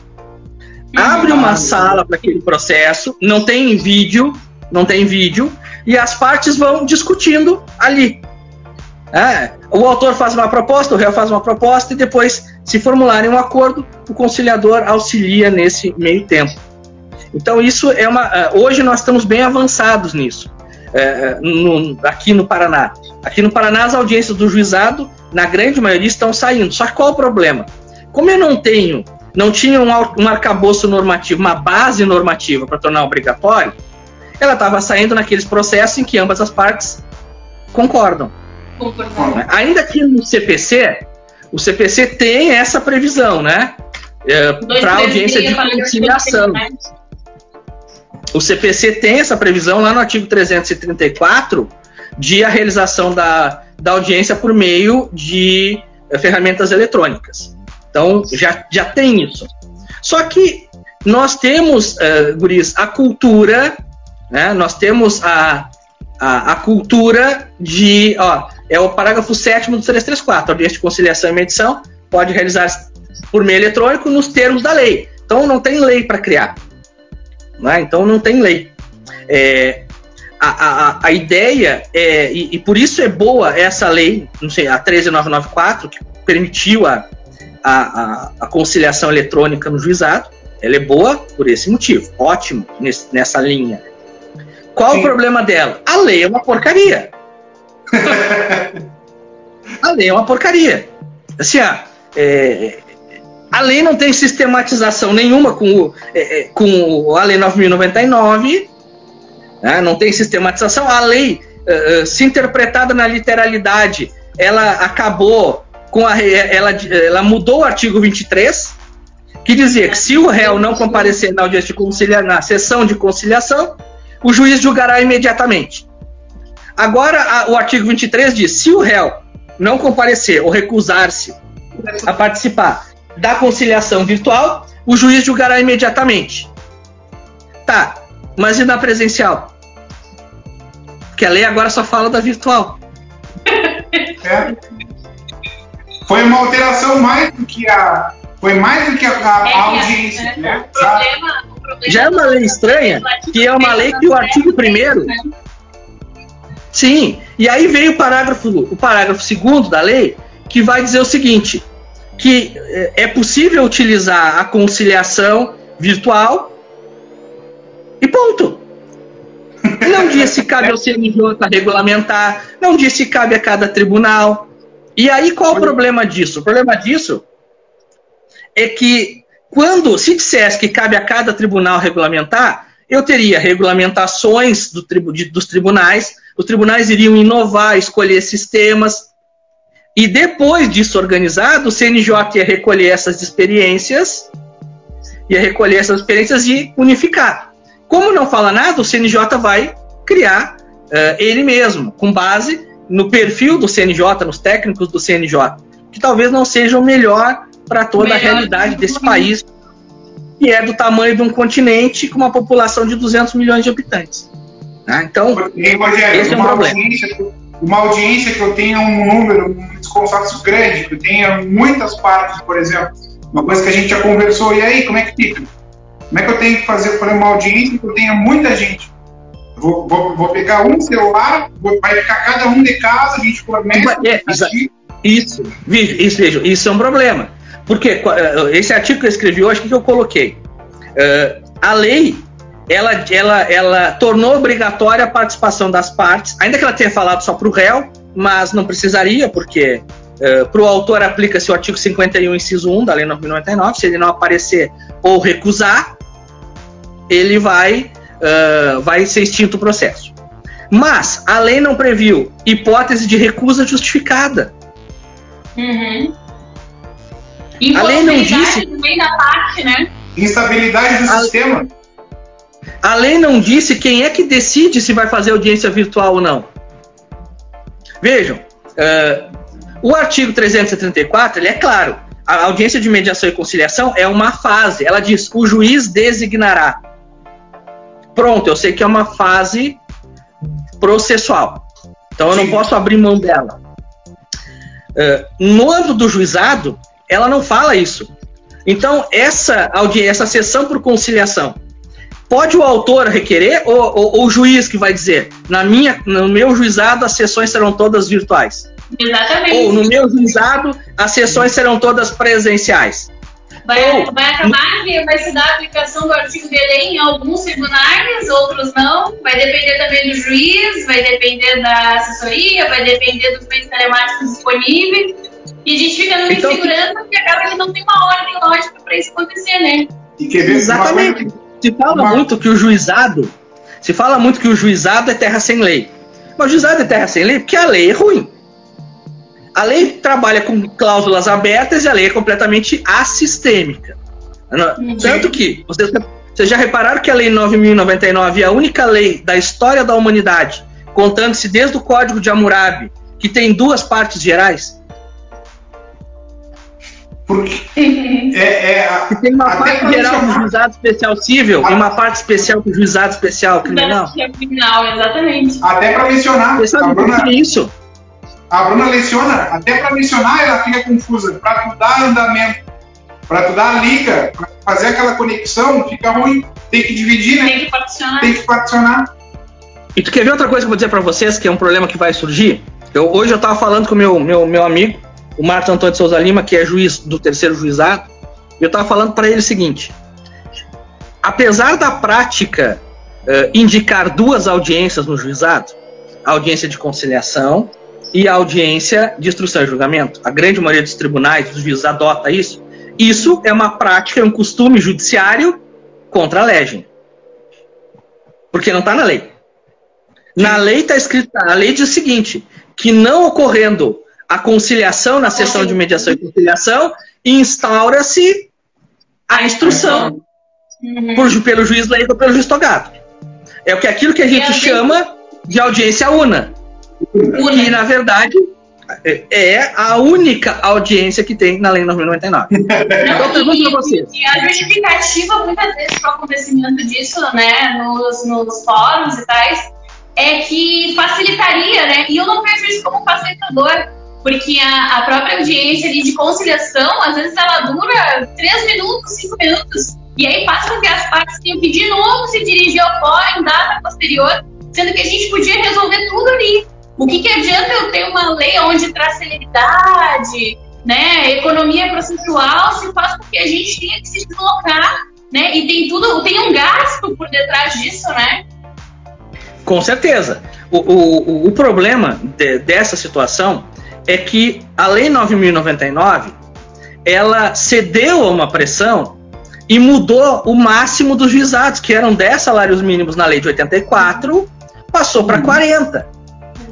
Abre uma sala para aquele processo, não tem vídeo, não tem vídeo, e as partes vão discutindo ali. É, o autor faz uma proposta, o réu faz uma proposta e depois, se formularem um acordo, o conciliador auxilia nesse meio tempo. Então isso é uma. É, hoje nós estamos bem avançados nisso. É, é, no, aqui no Paraná. Aqui no Paraná as audiências do juizado, na grande maioria, estão saindo. Só que qual o problema? Como eu não tenho, não tinha um, um arcabouço normativo, uma base normativa para tornar obrigatório, ela estava saindo naqueles processos em que ambas as partes concordam. Concordam. Ainda que no CPC, o CPC tem essa previsão, né? É, para audiência de conciliação. O CPC tem essa previsão lá no artigo 334 de a realização da, da audiência por meio de é, ferramentas eletrônicas. Então já, já tem isso. Só que nós temos, uh, Guris, a cultura né? Nós temos a, a, a, cultura de. Ó, é o parágrafo 7 do 334. A audiência de conciliação e medição pode realizar por meio eletrônico nos termos da lei. Então não tem lei para criar. Né? Então não tem lei. É, a, a, a, ideia é, e, e, por isso é boa essa lei, não sei, a 13994, que permitiu a, a, a, conciliação eletrônica no juizado, ela é boa por esse motivo, ótimo nesse, nessa linha. Qual Sim. o problema dela? A lei é uma porcaria. a lei é uma porcaria. Assim, é, a lei não tem sistematização nenhuma com, o, é, é com a Lei 9099, né? não tem sistematização. A lei, uh, uh, se interpretada na literalidade, ela acabou com a. Ela, ela mudou o artigo 23, que dizia que se o réu não comparecer na audiência de conciliação, na sessão de conciliação, o juiz julgará imediatamente. Agora, a, o artigo 23 diz: se o réu não comparecer ou recusar-se a participar da conciliação virtual, o juiz julgará imediatamente. Tá, mas e na presencial? Porque a lei agora só fala da virtual. É. Foi uma alteração mais do que a. Foi mais do que a, a, a é, audiência. É, né? O problema, já é uma lei estranha, que é uma lei que o artigo 1 Sim, e aí veio o parágrafo, o parágrafo 2 da lei, que vai dizer o seguinte: que é, é possível utilizar a conciliação virtual e ponto. Não diz se cabe ao CNJ regulamentar, não diz se cabe a cada tribunal. E aí qual o problema disso? O problema disso é que quando se dissesse que cabe a cada tribunal regulamentar, eu teria regulamentações do tribu, de, dos tribunais, os tribunais iriam inovar, escolher sistemas, e depois disso organizado, o CNJ ia recolher essas experiências, ia recolher essas experiências e unificar. Como não fala nada, o CNJ vai criar uh, ele mesmo, com base no perfil do CNJ, nos técnicos do CNJ, que talvez não seja o melhor para toda a realidade desse país, que é do tamanho de um continente com uma população de 200 milhões de habitantes. Né? Então, Porque, Rogério, esse é um uma problema. audiência, uma audiência que eu tenha um número, um consórcio grande, que eu tenha muitas partes, por exemplo, uma coisa que a gente já conversou, e aí, como é que fica? Como é que eu tenho que fazer para uma audiência que eu tenha muita gente? Vou, vou, vou pegar um celular, vou- vai ficar cada um de casa, a gente fornece. É, Isso, isso, veja, isso é um problema. Porque eh, esse artigo que eu escrevi hoje, o que eu coloquei? Eh, a lei, ela, ela, ela tornou obrigatória a participação das partes, ainda que ela tenha falado só para o réu, mas não precisaria, porque para o autor aplica-se o artigo 51, inciso 1 da Lei 999, se ele não aparecer ou recusar, ele vai, eh, vai ser extinto o processo. Mas a lei não previu hipótese de recusa justificada. Uhum. A lei não disse- também da parte, né? Instabilidade do A- sistema. A lei não disse quem é que decide se vai fazer audiência virtual ou não. Vejam, eh, o artigo 334 ele é claro. A audiência de mediação e conciliação é uma fase. Ela diz: o juiz designará. Pronto, eu sei que é uma fase processual. Então eu não Sim. posso abrir mão dela. Eh, no âmbito do juizado, ela não fala isso. Então, essa audiência, essa sessão por conciliação, pode o autor requerer ou, ou- ou o juiz que vai dizer? Na minha, no meu juizado, as sessões serão todas virtuais. Exatamente. Ou no meu juizado, as sessões serão todas presenciais. Vai, Ou- vai acabar que vai se dar a aplicação do artigo de lei em alguns tribunais, outros não. Vai depender também do juiz, vai depender da assessoria, vai depender dos meios telemáticos disponíveis. E a gente fica numa Então- insegurança porque acaba que não tem uma ordem lógica para isso acontecer, né? Exatamente. Se fala Uma- muito que o juizado, se fala muito que o juizado é terra sem lei. Mas o juizado é terra sem lei porque a lei é ruim. A lei trabalha com cláusulas abertas e a lei é completamente assistêmica. Uhum. Tanto que vocês, vocês já repararam que a lei 9099 é a única lei da história da humanidade, contando-se desde o Código de Hammurabi, que tem duas partes gerais? Porque é, é, a- tem uma parte geral do juizado especial civil e uma parte especial do juizado especial criminal. Da criminal, exatamente. até para mencionar, Você sabe a Bruna, é isso? a Bruna leciona, até para mencionar ela fica confusa. Para tu dar andamento, para tu dar a liga, para fazer aquela conexão, fica ruim. Tem que dividir, né? Tem que particionar. Tem que particionar. E tu quer ver outra coisa que eu vou dizer pra vocês, que é um problema que vai surgir? Eu, hoje eu tava falando com o meu, meu, meu amigo, o Marcos Antônio de Souza Lima, que é juiz do terceiro juizado, eu tava falando para ele o seguinte: apesar da prática eh, indicar duas audiências no juizado, a audiência de conciliação e a audiência de instrução e julgamento, a grande maioria dos tribunais, dos juízes adota isso. Isso é uma prática, é um costume judiciário contra a legem. Porque não está na lei. Na lei está escrito, a lei diz o seguinte, que não ocorrendo a conciliação na sessão de mediação e conciliação, instaura-se a instrução Uhum. por, pelo juiz leigo ou pelo juiz togado. É o que aquilo que a gente chama de audiência una, que Une. na verdade é- é a única audiência que tem na lei 999. Então eu pergunto pra vocês. E a justificativa, muitas vezes, para o acontecimento disso, né, nos, nos fóruns e tais, é que facilitaria, né? E eu não vejo isso como facilitador, porque a, a própria audiência ali de conciliação, às vezes, ela dura três minutos, cinco minutos, e aí com que as partes tenham que de novo se dirigir ao fórum em data posterior, sendo que a gente podia resolver tudo ali. O que, que adianta eu ter uma lei onde traz celeridade, né, economia processual se faz com que a gente tenha que se deslocar, né, e tem tudo, tem um gasto por detrás disso, né? Com certeza. O, o, o problema de- dessa situação é que a Lei 9.099 ela cedeu a uma pressão e mudou o máximo dos juizados, que eram 10 salários mínimos na lei de 84, passou para 40.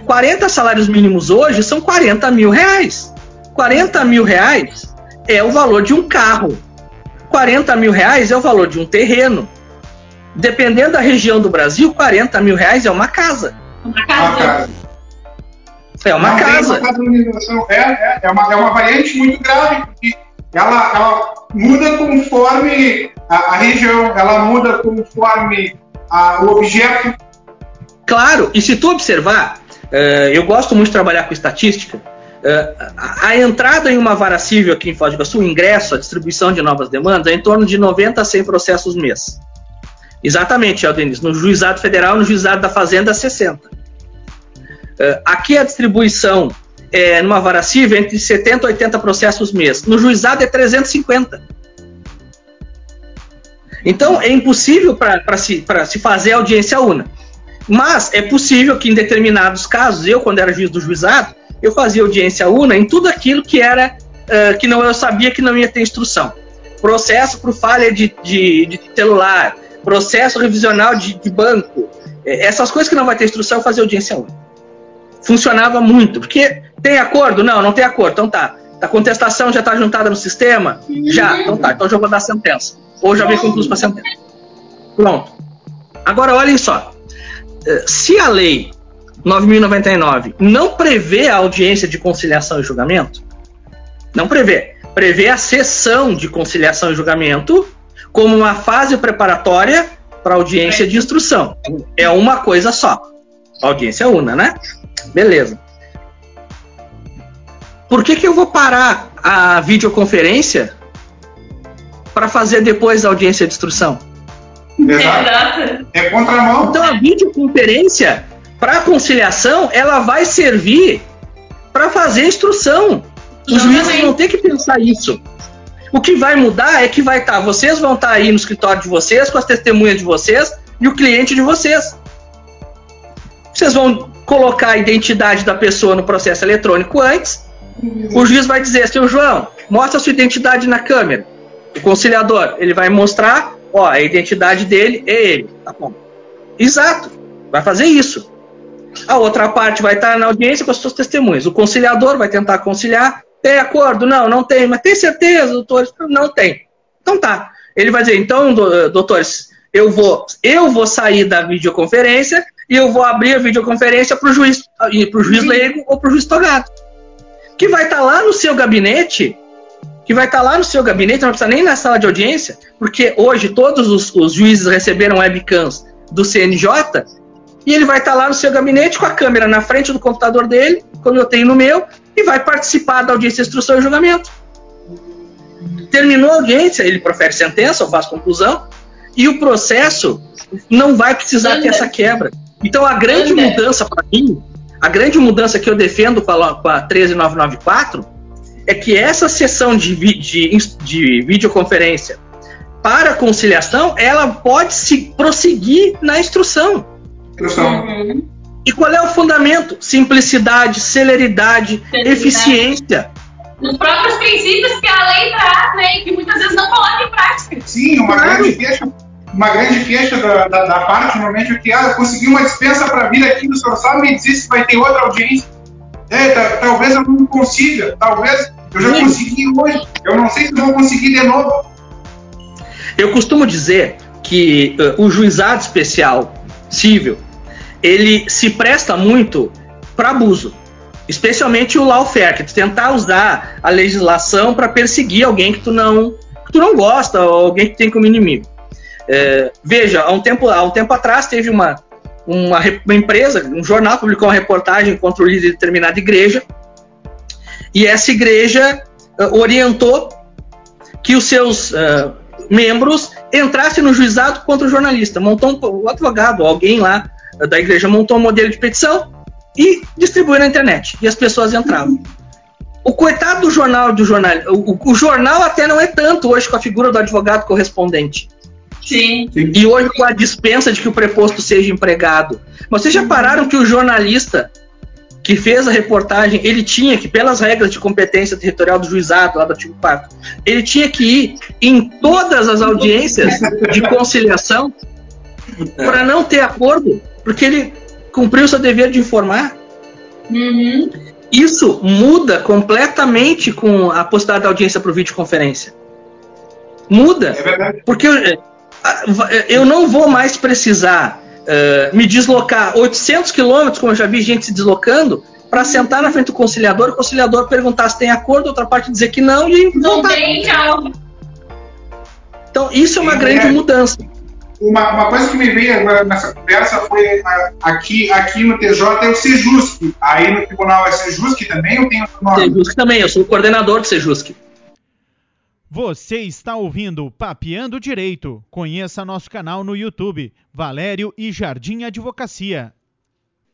40 salários mínimos hoje são 40 mil reais. 40 mil reais é o valor de um carro. 40 mil reais é o valor de um terreno. Dependendo da região do Brasil, 40 mil reais é uma casa. Uma Ah, casa. É uma Não tem casa. É, é, é, uma, é uma variante muito grave, porque ela, ela muda conforme a, a região, ela muda conforme a- o objeto. Claro, e se tu observar, uh, eu gosto muito de trabalhar com estatística, uh, a, a, entrada em uma vara civil aqui em Foz do Iguaçu, o ingresso, a distribuição de novas demandas, é em torno de 90 a 100 processos mês. Exatamente, Aldenis. No juizado federal, no juizado da fazenda, 60. Uh, aqui a distribuição é, numa vara civil entre 70 e 80 processos mês. No juizado é 350. Então é impossível para se, se fazer audiência una. Mas é possível que em determinados casos, eu, quando era juiz do juizado, eu fazia audiência una em tudo aquilo que era uh, que não eu sabia que não ia ter instrução. Processo por falha de, de, de celular, processo revisional de, de, banco, é, essas coisas que não vai ter instrução, eu fazia audiência una. Funcionava muito, porque tem acordo? Não, não tem acordo. Então tá. A contestação já está juntada no sistema? Já. Então tá. Então já vou dar sentença. Ou já vem concluso para sentença. Pronto. Agora olhem só. Eh, se a lei 9.099 não prevê a audiência de conciliação e julgamento, não prevê. Prevê a sessão de conciliação e julgamento como uma fase preparatória para audiência de instrução. É uma coisa só. Audiência una, né? Beleza. Por que, que eu vou parar a videoconferência para fazer depois a audiência de instrução? Exato. É contramão. Então a videoconferência para conciliação ela vai servir para fazer instrução. Os juízes vão ter que pensar isso. O que vai mudar é que vai estar, tá, vocês vão estar tá aí no escritório de vocês, com as testemunhas de vocês e o cliente de vocês. Vocês vão colocar a identidade da pessoa no processo eletrônico antes. O juiz vai dizer, seu João, mostra a sua identidade na câmera. O conciliador, ele vai mostrar Ó, a identidade dele é ele. Tá bom. Exato. Vai fazer isso. A outra parte vai estar na audiência com as suas testemunhas. O conciliador vai tentar conciliar. Tem acordo? Não, não tem. Mas tem certeza, doutores? Não tem. Então tá. Ele vai dizer, então, doutores, eu vou, eu vou sair da videoconferência e eu vou abrir a videoconferência para o juiz, para o juiz leigo ou para o juiz togado. Que vai estar lá no seu gabinete que vai estar tá lá no seu gabinete, não precisa nem na sala de audiência, porque hoje todos os, os juízes receberam webcams do CNJ e ele vai estar tá lá no seu gabinete com a câmera na frente do computador dele, como eu tenho no meu, e vai participar da audiência, instrução e julgamento. Terminou a audiência, ele profere sentença ou faz conclusão, e o processo não vai precisar ter essa quebra. Então a grande mudança para mim, a grande mudança que eu defendo com a, com a 13994 é que essa sessão de, de, de videoconferência para conciliação, ela pode se prosseguir na instrução. Instrução. Uhum. E qual é o fundamento? Simplicidade, celeridade, eficiência. Os próprios princípios que a lei traz, né, e que muitas vezes não coloca em prática. Sim, uma claro. grande queixa, uma grande queixa da, da, da parte, normalmente, é que ah, eu consegui uma dispensa para vir aqui, no senhor só me dizer se vai ter outra audiência. É, talvez eu não consiga, talvez eu já consegui hoje, eu não sei se vou conseguir de novo. Eu costumo dizer que uh, o juizado especial civil ele se presta muito para abuso, especialmente o lawfare, que tu tentar usar a legislação para perseguir alguém que tu não que tu não gosta ou alguém que tem como inimigo. É, veja, há um tempo há um tempo atrás teve uma uma, uma empresa, um jornal publicou uma reportagem contra o líder de determinada igreja, e essa igreja uh, orientou que os seus uh, membros entrassem no juizado contra o jornalista. Montou um, o advogado, alguém lá uh, da igreja montou um modelo de petição e distribuiu na internet. E as pessoas entravam. O coitado do jornal, do jornal, o, o jornal até não é tanto hoje com a figura do advogado correspondente. Sim. E hoje com a dispensa de que o preposto seja empregado. Mas vocês já pararam que o jornalista que fez a reportagem, ele tinha que, pelas regras de competência territorial do juizado, lá do artigo 4, ele tinha que ir em todas as audiências de conciliação para não ter acordo, porque ele cumpriu seu dever de informar. Uhum. Isso muda completamente com a possibilidade da audiência por videoconferência. Muda. É porque eu, não vou mais precisar uh, me deslocar 800 quilômetros, como eu já vi gente se deslocando, para sentar na frente do conciliador, o conciliador perguntar se tem acordo, outra parte dizer que não e não tem, tchau. Então, isso é uma grande mudança. uma, uma coisa que me veio agora nessa conversa foi aqui, aqui no TJ é o Sejusc. Aí no tribunal é Sejusc também ou tem outro nome? Sejusc também, eu sou o coordenador do Sejusc. Você está ouvindo Papeando Direito. Conheça nosso canal no YouTube, Valério e Jardim Advocacia.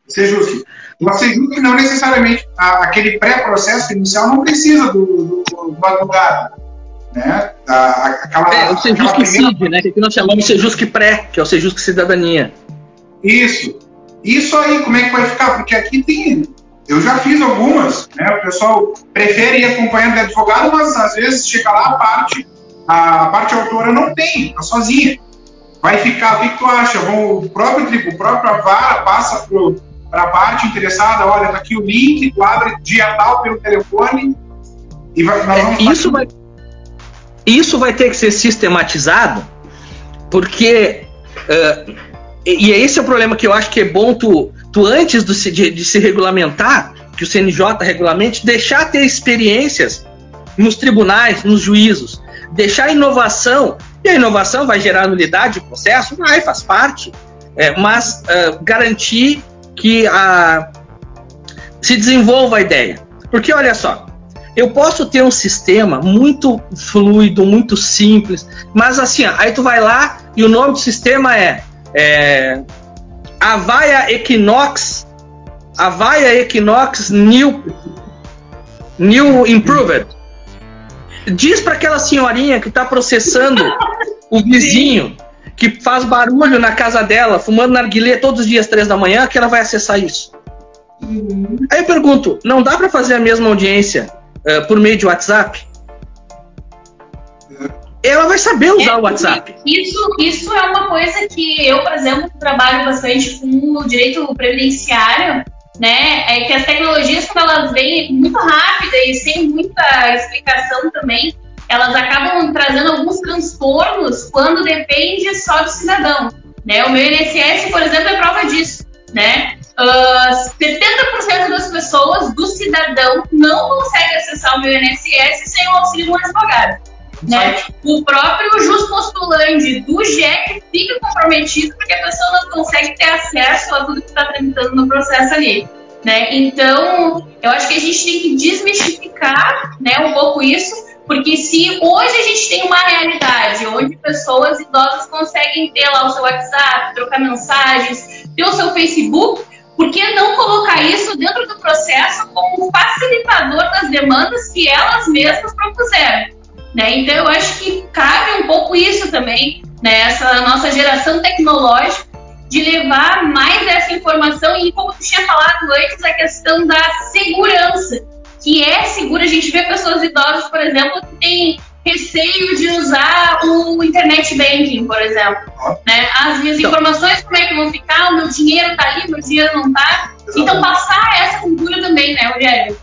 Sejusc. O Sejusc não necessariamente, aquele pré-processo inicial não precisa do, do, do advogado né? aquela, é, o Sejusc primeira... CID, né? Que nós chamamos de Sejusc Pré, que é o Sejusc Cidadania. Isso. Isso aí, como é que vai ficar? Porque aqui tem. Eu já fiz algumas, né? O pessoal prefere ir acompanhando de advogado, mas às vezes chega lá a parte, a parte autora não tem, tá sozinha. Vai ficar, o que, que tu acha? Vão, o próprio o próprio vara passa para a parte interessada, olha, tá aqui o link, tu abre dia tal pelo telefone e vai, nós vamos é, isso vai isso vai ter que ser sistematizado, porque. Uh, e esse é o problema que eu acho que é bom tu, antes do, de, de se regulamentar, que o CNJ regulamente, deixar ter experiências nos tribunais, nos juízos, deixar inovação, e a inovação vai gerar nulidade do processo, vai, faz parte, é, mas uh, garantir que a, se desenvolva a ideia. Porque olha só, eu posso ter um sistema muito fluido, muito simples, mas assim, aí tu vai lá e o nome do sistema é, é Avaya Equinox, Avaya Equinox New, New Improved. Diz para aquela senhorinha que está processando o vizinho que faz barulho na casa dela, fumando narguilé todos os dias três da manhã, que ela vai acessar isso. Uhum. Aí eu pergunto, não dá para fazer a mesma audiência uh, por meio de WhatsApp, ela vai saber usar é, o WhatsApp. Isso, isso é uma coisa que eu, por exemplo, trabalho bastante com o direito previdenciário, né? É que as tecnologias, quando elas vêm muito rápida e sem muita explicação também, elas acabam trazendo alguns transtornos quando depende só do cidadão. Né? O meu INSS, por exemplo, é prova disso. Né? Uh, ah, 70% das pessoas, do cidadão, não consegue acessar o meu INSS sem o auxílio de um advogado. Né? O próprio jus postulante do GEC fica comprometido porque a pessoa não consegue ter acesso a tudo que está tramitando no processo ali. Né? Então, eu acho que a gente tem que desmistificar né, um pouco isso, porque se hoje a gente tem uma realidade onde pessoas idosas conseguem ter lá o seu WhatsApp, trocar mensagens, ter o seu Facebook, por que não colocar isso dentro do processo como facilitador das demandas que elas mesmas propuseram? Né? Então, eu acho que cabe um pouco isso também, né? essa nossa geração tecnológica, de levar mais essa informação e, como tu tinha falado antes, a questão da segurança, que é segura. A gente vê pessoas idosas, por exemplo, que têm receio de usar o internet banking, por exemplo. Né? As minhas então, informações, como é que vão ficar? O meu dinheiro está ali, meu dinheiro não está. Então, passar essa cultura também, né, Rogério?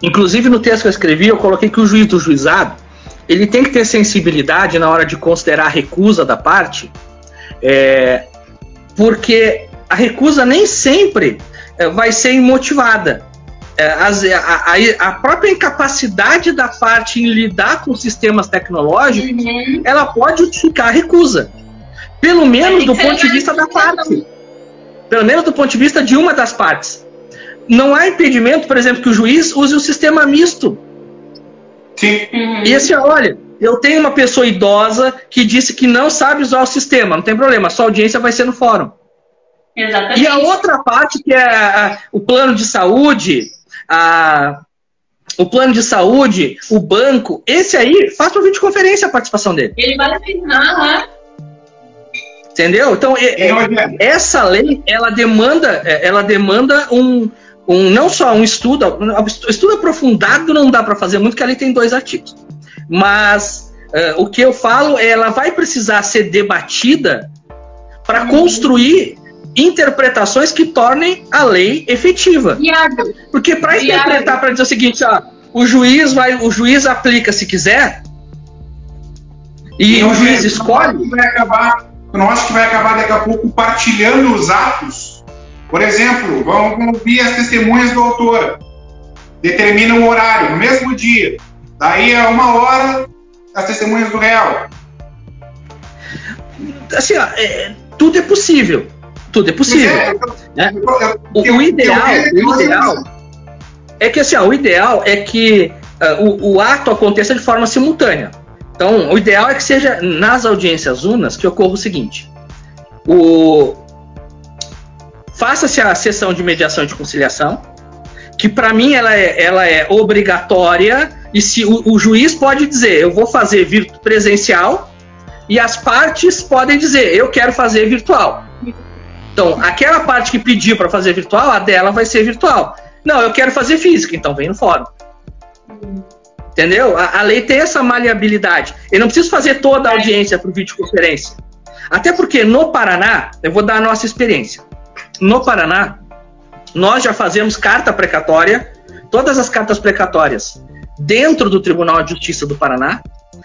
Inclusive, no texto que eu escrevi, eu coloquei que o juiz do juizado ele tem que ter sensibilidade na hora de considerar a recusa da parte, é, porque a recusa nem sempre é, vai ser imotivada. É, a, a, a, própria incapacidade da parte em lidar com sistemas tecnológicos, uhum. ela pode justificar a recusa. Pelo menos do ponto de vista da parte. Pelo menos do ponto de vista de uma das partes. Não há impedimento, por exemplo, que o juiz use o sistema misto. Sim. Uhum. E assim, olha, eu tenho uma pessoa idosa que disse que não sabe usar o sistema, não tem problema, sua audiência vai ser no fórum. Exatamente. E a outra parte, que é a, o plano de saúde, a, o plano de saúde, o banco, esse aí, faz por videoconferência a participação dele. Ele vai assinar, Entendeu? Então, é, essa lei, ela demanda, é, ela demanda um, um, não só um estudo, estudo aprofundado não dá para fazer muito, porque ali tem dois artigos. Mas uh, o que eu falo é ela vai precisar ser debatida para uhum. construir interpretações que tornem a lei efetiva. Porque para interpretar, para dizer o seguinte, ó, o juiz vai, o juiz aplica se quiser, e, e o juiz escolhe. Vai acabar, não acho que vai acabar daqui a pouco partilhando os atos por exemplo, vamos ouvir as testemunhas do autor. Determina um horário, no mesmo dia. Daí a uma hora, as testemunhas do réu. assim, ó, é, tudo é possível. Tudo é possível. É, né? o, o, ideal, o ideal é que assim, ó, o ideal é que uh, o, o ato aconteça de forma simultânea. Então, o ideal é que seja nas audiências unas que ocorra o seguinte: o faça-se a sessão de mediação e de conciliação, que para mim ela é, ela é obrigatória e se o, o, juiz pode dizer eu vou fazer presencial e as partes podem dizer eu quero fazer virtual. Então, aquela parte que pediu para fazer virtual, a dela vai ser virtual. Não, eu quero fazer física, então vem no fórum. Entendeu? A, a lei tem essa maleabilidade. Eu não preciso fazer toda a audiência por videoconferência. Até porque no Paraná, eu vou dar a nossa experiência. No Paraná, nós já fazemos carta precatória, todas as cartas precatórias dentro do Tribunal de Justiça do Paraná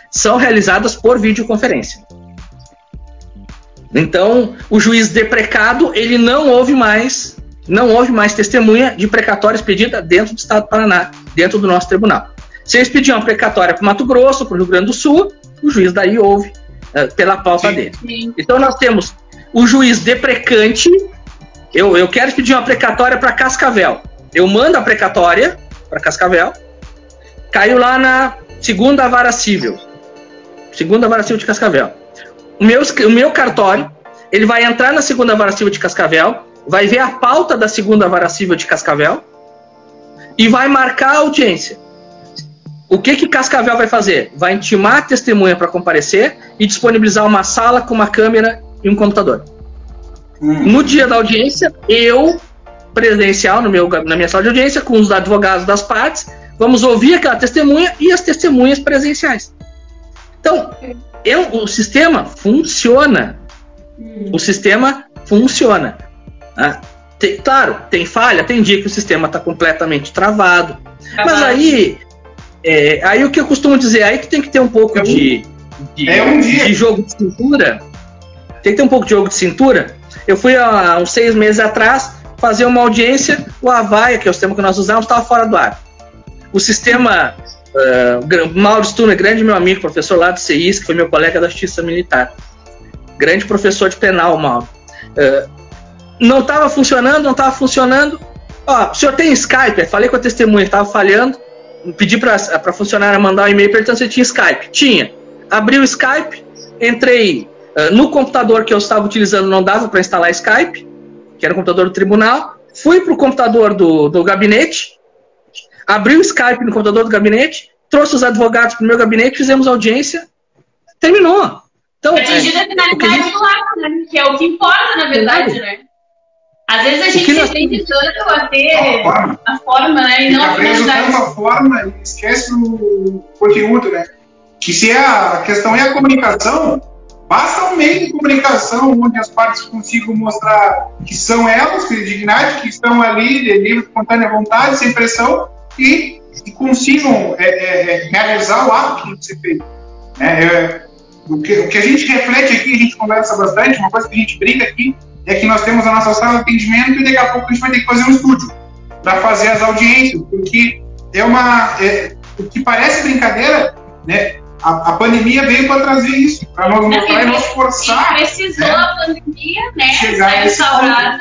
são realizadas por videoconferência. Então, o juiz deprecado, ele não ouve mais, não ouve mais testemunha de precatória expedida dentro do Estado do Paraná, dentro do nosso tribunal. Se eles pediam uma precatória para Mato Grosso, para o Rio Grande do Sul, o juiz daí ouve uh, pela pauta Sim. dele. Sim. Então nós temos o juiz deprecante. Eu, eu quero pedir uma precatória para Cascavel. Eu mando a precatória para Cascavel. Caiu lá na segunda vara civil. Segunda vara civil de Cascavel. O meu, o meu cartório, ele vai entrar na segunda vara civil de Cascavel, vai ver a pauta da segunda vara civil de Cascavel e vai marcar a audiência. O que que Cascavel vai fazer? Vai intimar a testemunha para comparecer e disponibilizar uma sala com uma câmera e um computador. Hum. No dia da audiência, eu, presencial, no meu, na minha sala de audiência, com os advogados das partes, vamos ouvir aquela testemunha e as testemunhas presenciais. Então, eu, o sistema funciona. O sistema funciona. Ah, tem, claro, tem falha, tem dia que o sistema está completamente travado. Mas aí é, aí o que eu costumo dizer, aí que tem que ter um pouco é um, de, de, é um de, jogo de cintura. Tem que ter um pouco de jogo de cintura. Eu fui há uns seis meses atrás fazer uma audiência, o Havaia, que é o sistema que nós usamos, estava fora do ar. O sistema. Uh, Mauro Stuna, grande meu amigo, professor lá do CIS, que foi meu colega da Justiça Militar. Grande professor de penal, Mauro. Uh, não estava funcionando, não estava funcionando. Ó, o senhor tem Skype? Falei com a testemunha, estava falhando pedi para funcionária mandar um e-mail perguntando se tinha Skype. Tinha. Abri o Skype, entrei no computador que eu estava utilizando, não dava para instalar Skype, que era o computador do tribunal. Fui para o computador do, do gabinete, abri o Skype no computador do gabinete, trouxe os advogados para o meu gabinete, fizemos audiência, terminou. Então, Atingida é, a finalidade gente... do ato, né? Que é o que importa, na verdade, né? Às vezes a gente nós... tende tanto a ter a, a forma, né? E, não a finalidade. a forma e esquece o conteúdo, né? Que se é a questão é a comunicação, basta um meio de comunicação onde as partes consigam mostrar que são elas, que dignidade, que estão ali de livre, espontânea vontade, sem pressão, e, e consigam é, é, é realizar o ato que tem que ser feito. É, é, o, que, o que a gente reflete aqui, a gente conversa bastante, uma coisa que a gente brinca aqui, é que nós temos a nossa sala de atendimento e daqui a pouco a gente vai ter que fazer um estúdio para fazer as audiências, porque é uma. É, o que parece brincadeira, né? A, a pandemia veio para trazer isso, para nos mostrar e nos forçar. precisou né, a pandemia, né? Chegar instaurada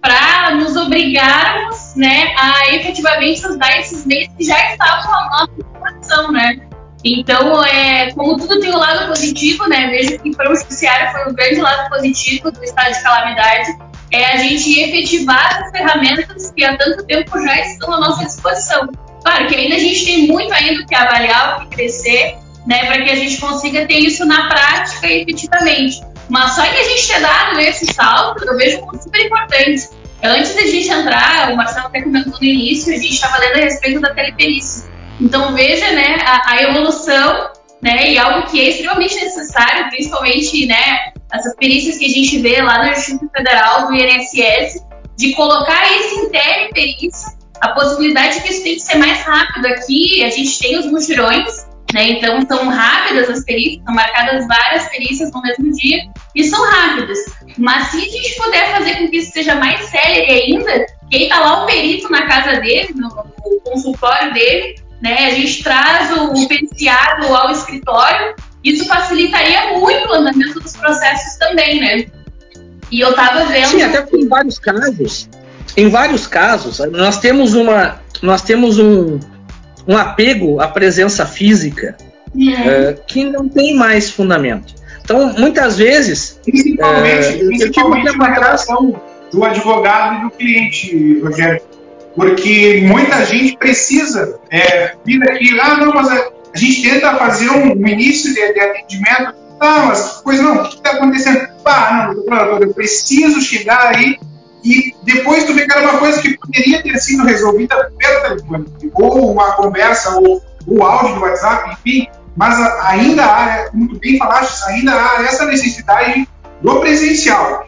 para nos obrigarmos, né, a efetivamente usar esses meios que já estavam à nossa disposição, né? Então, é, como tudo tem o um lado positivo, né? Vejo que para o judiciário foi um grande lado positivo do estado de calamidade, é a gente efetivar as ferramentas que há tanto tempo já estão à nossa disposição. Claro que ainda a gente tem muito ainda que avaliar, o que crescer, né, para que a gente consiga ter isso na prática efetivamente. Mas só que a gente ter dado esse salto, eu vejo como super importante. Antes da gente entrar, o Marcelo até comentou no início, a gente estava lendo a respeito da teleperícia. Então veja, né, a, a, evolução, né, e algo que é extremamente necessário, principalmente, né, essas perícias que a gente vê lá no Instituto Federal do INSS, de colocar esse em teleperícia, a possibilidade de que isso tem que ser mais rápido. Aqui a gente tem os mutirões, né, então são rápidas as perícias, são marcadas várias perícias no mesmo dia e são rápidas. Mas se a gente puder fazer com que isso seja mais sério ainda, quem está lá o perito na casa dele, no, no consultório dele, né? A gente traz o, o periciado ao escritório, isso facilitaria muito o andamento dos processos também, né? E eu tava vendo. Sim, até porque em vários casos, em vários casos, nós temos uma. Nós temos um, um apego à presença física uh, que não tem mais fundamento. Então, muitas vezes. Principalmente, uh, principalmente na relação do advogado e do cliente, Rogério. Porque muita gente precisa é, vir aqui, ah, não, mas a, a gente tenta fazer um, um início de, de, atendimento, ah, mas, pois não, o que está acontecendo? Ah, não, eu preciso chegar aí e depois tu vê que era uma coisa que poderia ter sido resolvida pelo telefone, ou uma conversa, ou o áudio do WhatsApp, enfim, mas ainda há, como tu bem falaste, ainda há essa necessidade do presencial.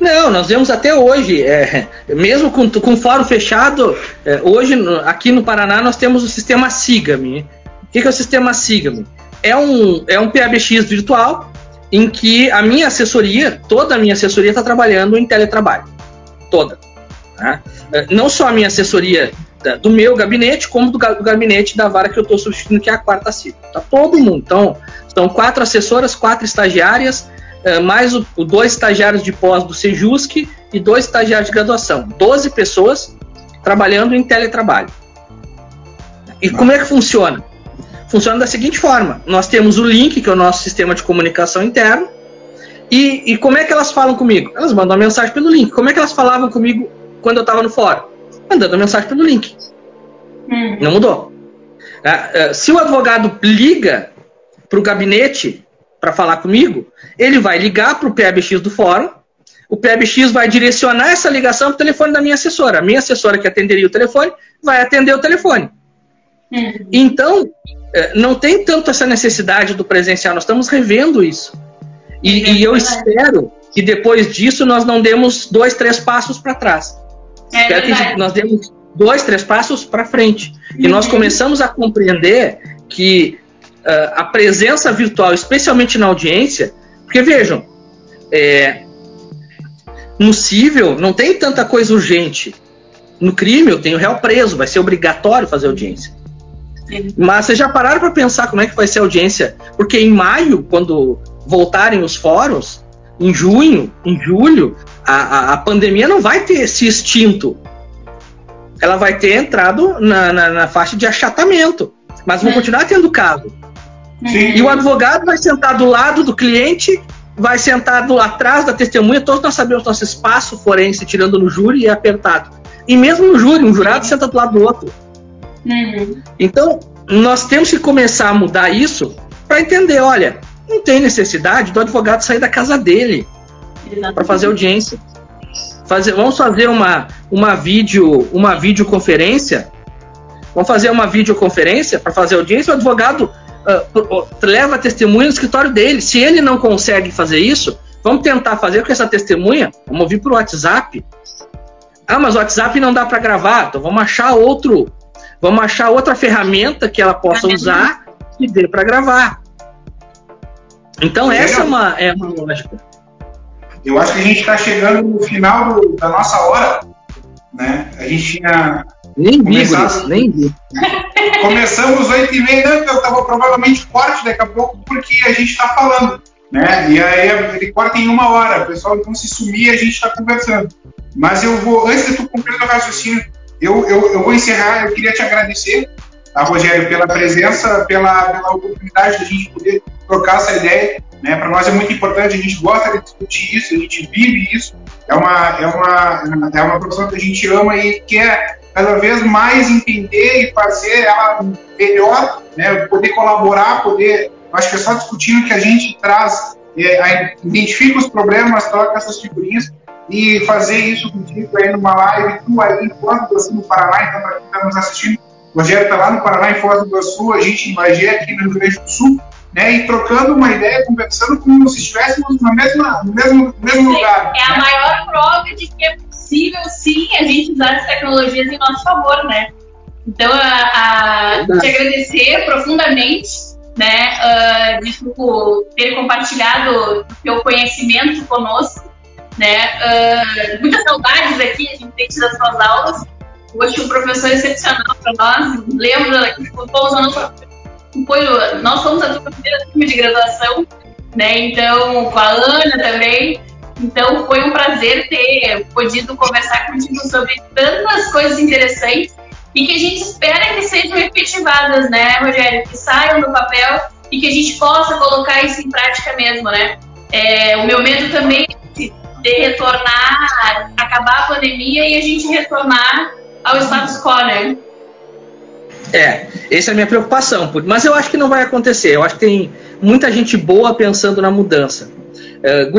Não, nós vemos até hoje, é, mesmo com, com fórum fechado, é, hoje aqui no Paraná nós temos o sistema SIGAME. O que, que é o sistema SIGAME? É um, é um PABX virtual em que a minha assessoria, toda a minha assessoria está trabalhando em teletrabalho. Toda. Tá? É, não só a minha assessoria do meu gabinete, como do, gabinete da vara que eu estou substituindo, que é a quarta sigla. Tá todo mundo. Então, são quatro assessoras, quatro estagiárias, é, mais o, dois estagiários de pós do Sejusc e dois estagiários de graduação. Doze pessoas trabalhando em teletrabalho. E como é que funciona? Funciona da seguinte forma: nós temos o link, que é o nosso sistema de comunicação interno, e, e como é que elas falam comigo? Elas mandam uma mensagem pelo link. Como é que elas falavam comigo quando eu estava no fórum? Mandando mensagem pelo link. Hum. Não mudou. É, é, se o advogado liga para o gabinete para falar comigo, ele vai ligar para o PBX do fórum, o PBX vai direcionar essa ligação para o telefone da minha assessora. A minha assessora que atenderia o telefone vai atender o telefone. Uhum. Então, é, não tem tanto essa necessidade do presencial, nós estamos revendo isso. E, é e eu espero que depois disso nós não demos dois, três passos para trás. É espero verdade. que nós demos dois, três passos para frente. Uhum. E nós uhum. começamos a compreender que uh, a presença virtual, especialmente na audiência, porque vejam, é, no cível não tem tanta coisa urgente. No crime eu tenho réu preso, vai ser obrigatório fazer audiência. Sim. Mas vocês já pararam para pensar como é que vai ser a audiência? Porque em maio, quando voltarem os fóruns, em junho, em julho, a, a, a pandemia não vai ter se extinto. Ela vai ter entrado na, na, na faixa de achatamento. Mas vão continuar tendo caso. Sim. E o advogado vai sentar do lado do cliente, vai sentar do, atrás da testemunha. Todos nós sabemos nosso espaço forense, tirando no júri, é apertado. E mesmo no júri, um jurado senta do lado do outro. Uhum. Então, nós temos que começar a mudar isso para entender: olha, não tem necessidade do advogado sair da casa dele para fazer audiência. Fazer, vamos fazer uma, uma, vídeo, uma videoconferência. Vamos fazer uma videoconferência para fazer audiência. O advogado uh, leva a testemunha no escritório dele. Se ele não consegue fazer isso, vamos tentar fazer com essa testemunha. Vamos vir para o WhatsApp. Ah, mas o WhatsApp não dá para gravar. Então vamos achar outro, vamos achar outra ferramenta que ela possa usar e dê para gravar. Então essa é uma, é uma lógica. Eu acho que a gente está chegando no final do, da nossa hora, né? A gente tinha nem vi, nem vi. Começamos 8 e meia, né? Eu tava provavelmente corte daqui a pouco, porque a gente está falando, né? E aí ele corta em uma hora, o pessoal então se sumir a gente está conversando. Mas eu vou, antes de tu concluir o raciocínio, eu, eu, eu vou encerrar, eu queria te agradecer, a tá, Rogério, pela presença, pela, pela oportunidade de a gente poder trocar essa ideia. Né? Para nós é muito importante, a gente gosta de discutir isso, a gente vive isso. É uma, é uma, é uma profissão que a gente ama e quer cada vez mais entender e fazer ela melhor, né? poder colaborar, poder. Acho que é só discutindo que a gente traz, é, identifica os problemas, troca essas figurinhas e fazer isso contigo aí numa live, tu aí em Foz do Iguaçu, no Paraná, então para quem está nos assistindo, o Rogério está lá no Paraná, em Foz do Iguaçu, a gente em Bagé, aqui no Rio Grande do Sul, né, e trocando uma ideia, conversando como se estivéssemos na mesma, no mesmo, no mesmo lugar. É a maior prova de que é possível, sim, a gente usar as tecnologias em nosso favor, né? Então, a, a te agradecer profundamente, né, uh, de tipo, ter compartilhado o teu conhecimento conosco, né? Uh, muitas saudades aqui, a gente tem tido as suas aulas. Hoje, um professor excepcional para nós. Lembra que fomos a nossa foi, nós fomos a tua primeira turma de graduação, né? Então, com a Ana também. Então, foi um prazer ter podido conversar contigo sobre tantas coisas interessantes e que a gente espera que sejam efetivadas, né, Rogério? Que saiam do papel e que a gente possa colocar isso em prática mesmo, né? É, o meu medo também é de retornar, acabar a pandemia e a gente retornar ao status quo, né? É, essa é a minha preocupação. Mas eu acho que não vai acontecer. Eu acho que tem muita gente boa pensando na mudança. Uh,